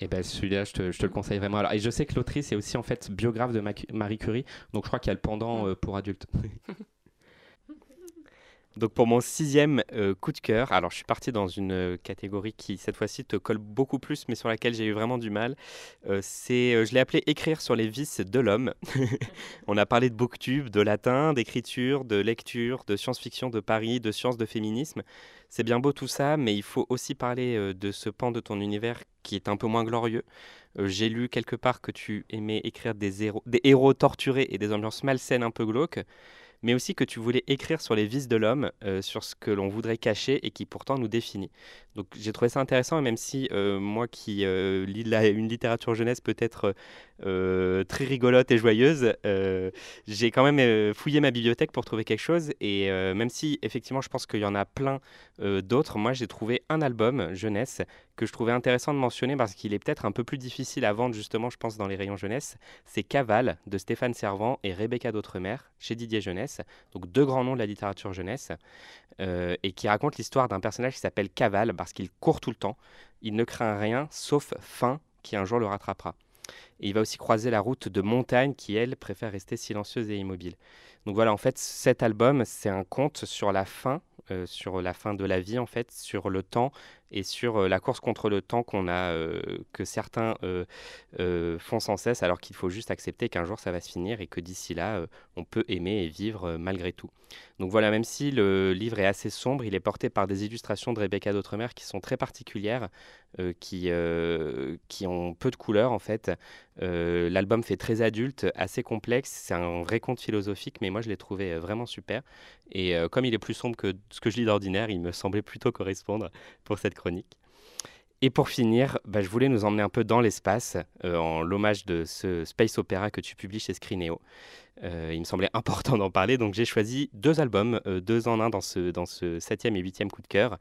S7: Et ben celui-là, je te, je te le conseille vraiment. Alors, et je sais que l'autrice est aussi en fait biographe de Marie Curie, donc je crois qu'il y a le pendant euh, pour adultes.
S5: Donc pour mon sixième euh, coup de cœur, alors je suis parti dans une euh, catégorie qui cette fois-ci te colle beaucoup plus, mais sur laquelle j'ai eu vraiment du mal. Euh, c'est, je l'ai appelé écrire sur les vices de l'homme. On a parlé de booktube, de latin, d'écriture, de lecture, de science-fiction, de Paris, de sciences, de féminisme. C'est bien beau tout ça, mais il faut aussi parler de ce pan de ton univers qui est un peu moins glorieux. J'ai lu quelque part que tu aimais écrire des héros, des héros torturés et des ambiances malsaines un peu glauques mais aussi que tu voulais écrire sur les vices de l'homme, euh, sur ce que l'on voudrait cacher et qui pourtant nous définit. Donc j'ai trouvé ça intéressant, et même si euh, moi qui euh, lis une littérature jeunesse peut-être euh, très rigolote et joyeuse, euh, j'ai quand même euh, fouillé ma bibliothèque pour trouver quelque chose, et même si effectivement je pense qu'il y en a plein d'autres, moi j'ai trouvé un album jeunesse que je trouvais intéressant de mentionner parce qu'il est peut-être un peu plus difficile à vendre justement je pense dans les rayons jeunesse. C'est Cavale de Stéphane Servant et Rebecca d'Outremer chez Didier Jeunesse, donc deux grands noms de la littérature jeunesse, et qui raconte l'histoire d'un personnage qui s'appelle Cavale parce qu'il court tout le temps, il ne craint rien sauf faim qui un jour le rattrapera. Il va aussi croiser la route de Montagne qui, elle, préfère rester silencieuse et immobile. Donc voilà, en fait, cet album, c'est un conte sur la fin, euh, sur la fin de la vie, en fait, sur le temps et sur euh, la course contre le temps qu'on a, euh, que certains euh, font sans cesse, alors qu'il faut juste accepter qu'un jour ça va se finir et que d'ici là, on peut aimer et vivre malgré tout. Donc voilà, même si le livre est assez sombre, il est porté par des illustrations de Rebecca d'Outremer qui sont très particulières, qui, qui ont peu de couleurs en fait. L'album fait très adulte, assez complexe, c'est un vrai conte philosophique, mais moi je l'ai trouvé vraiment super. Et comme il est plus sombre que ce que je lis d'ordinaire, il me semblait plutôt correspondre pour cette chronique. Et pour finir, bah, je voulais nous emmener un peu dans l'espace, euh, en l'hommage de ce space opéra que tu publies chez Scrineo. Euh, il me semblait important d'en parler, donc j'ai choisi deux albums, euh, deux en un dans ce, dans ce septième et huitième coup de cœur.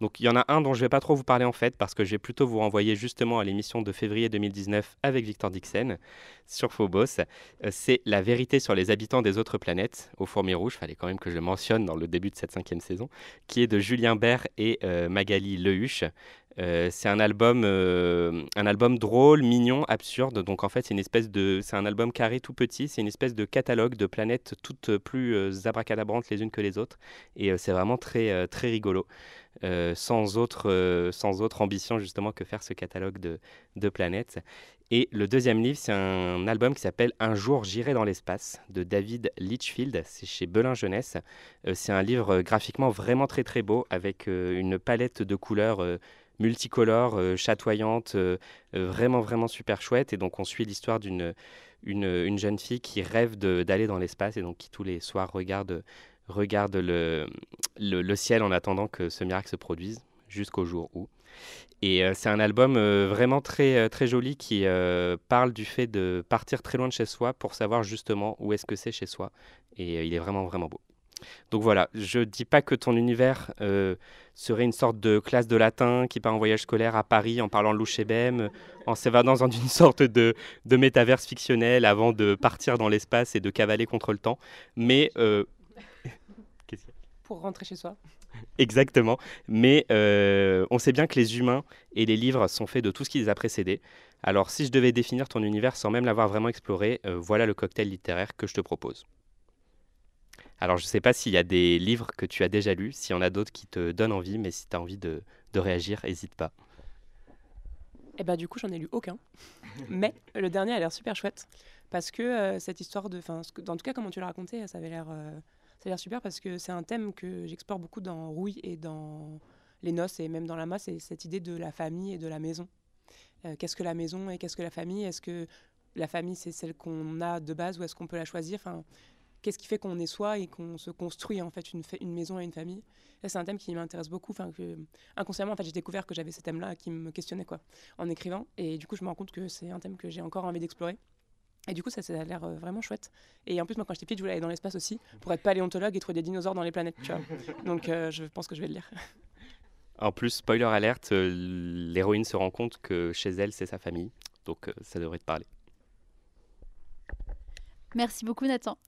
S5: Donc il y en a un dont je ne vais pas trop vous parler en fait, parce que je vais plutôt vous renvoyer justement à l'émission de février 2019 avec Victor Dixon sur Phobos. Euh, c'est La vérité sur les habitants des autres planètes, au Fourmi Rouge, fallait quand même que je le mentionne dans le début de cette cinquième saison, qui est de Julien Bert et euh, Magali Lehuche. Euh, c'est un album, un album drôle, mignon, absurde. Donc en fait, c'est une espèce de, c'est un album carré tout petit. C'est une espèce de catalogue de planètes toutes plus abracadabrantes les unes que les autres. Et c'est vraiment très, très rigolo. Euh, sans autre, euh, sans autre ambition justement que faire ce catalogue de, de planètes. Et le deuxième livre, c'est un album qui s'appelle Un jour j'irai dans l'espace de David Litchfield. C'est chez Belin Jeunesse. Euh, c'est un livre graphiquement vraiment très très beau avec une palette de couleurs multicolores, euh, chatoyantes, vraiment vraiment super chouette. Et donc on suit l'histoire d'une une, une jeune fille qui rêve d'aller dans l'espace et donc qui tous les soirs regarde, regarde le, le, ciel en attendant que ce miracle se produise jusqu'au jour où. Et euh, c'est un album euh, vraiment très, euh, très joli qui parle du fait de partir très loin de chez soi pour savoir justement où est-ce que c'est chez soi. Et il est vraiment, vraiment beau. Donc voilà, je dis pas que ton univers serait une sorte de classe de latin qui part en voyage scolaire à Paris en parlant louchébem, en s'évadant dans une sorte de, de métaverse fictionnel avant de partir dans l'espace et de cavaler contre le temps. Mais
S6: Pour rentrer chez soi.
S5: Exactement. Mais euh, on sait bien que les humains et les livres sont faits de tout ce qui les a précédés. Alors si je devais définir ton univers sans même l'avoir vraiment exploré, euh, voilà le cocktail littéraire que je te propose. Alors je ne sais pas s'il y a des livres que tu as déjà lus, s'il y en a d'autres qui te donnent envie, mais si tu as envie de, de réagir, n'hésite pas.
S6: Et bah du coup, j'en ai lu aucun. Mais le dernier a l'air super chouette parce que euh, cette histoire de, enfin, en tout cas comment tu l'as raconté, ça avait l'air, euh, ça a l'air super parce que c'est un thème que j'explore beaucoup dans Rouille et dans les noces et même dans la masse, c'est cette idée de la famille et de la maison. Euh, qu'est-ce que la maison et qu'est-ce que la famille? Est-ce que la famille c'est celle qu'on a de base ou est-ce qu'on peut la choisir? Enfin, qu'est-ce qui fait qu'on est soi et qu'on se construit en fait une, maison et une famille? C'est un thème qui m'intéresse beaucoup enfin inconsciemment en fait j'ai découvert que j'avais ce thème là qui me questionnait quoi en écrivant. Et du coup je me rends compte que c'est un thème que j'ai encore envie d'explorer et du coup, ça, ça a l'air euh, vraiment chouette. Et en plus, moi, quand j'étais petite, je voulais aller dans l'espace aussi pour être paléontologue et trouver des dinosaures dans les planètes. Tu vois. Donc, euh, je pense que je vais le lire.
S5: En plus, spoiler alerte, euh, l'héroïne se rend compte que chez elle, c'est sa famille. Donc, ça devrait te parler.
S1: Merci beaucoup, Nathan.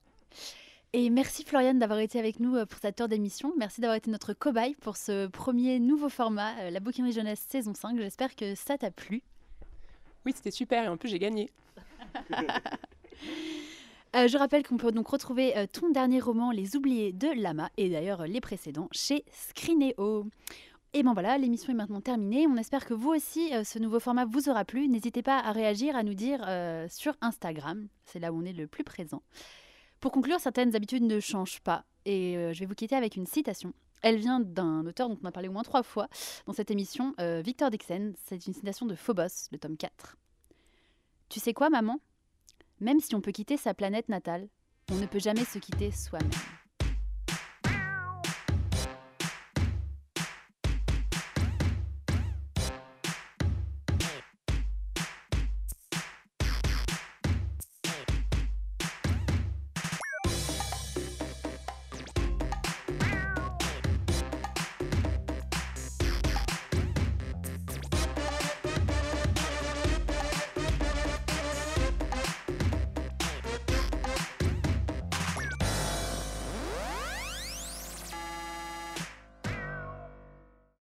S1: Et merci Floriane d'avoir été avec nous pour cette heure d'émission. Merci d'avoir été notre cobaye pour ce premier nouveau format, la bouquinerie jeunesse saison 5. J'espère que ça t'a plu.
S6: Oui, c'était super et en plus j'ai gagné.
S1: Euh, je rappelle qu'on peut donc retrouver euh, ton dernier roman, Les Oubliés de Lama, et d'ailleurs les précédents chez Scrineo. Et bon voilà, l'émission est maintenant terminée. On espère que vous aussi, euh, ce nouveau format vous aura plu. N'hésitez pas à réagir, à nous dire sur Instagram. C'est là où on est le plus présent. Pour conclure, certaines habitudes ne changent pas. Et je vais vous quitter avec une citation. Elle vient d'un auteur dont on a parlé au moins trois fois dans cette émission, Victor Dixon. C'est une citation de Phobos, le tome 4. Tu sais quoi, maman? Même si on peut quitter sa planète natale, on ne peut jamais se quitter soi-même.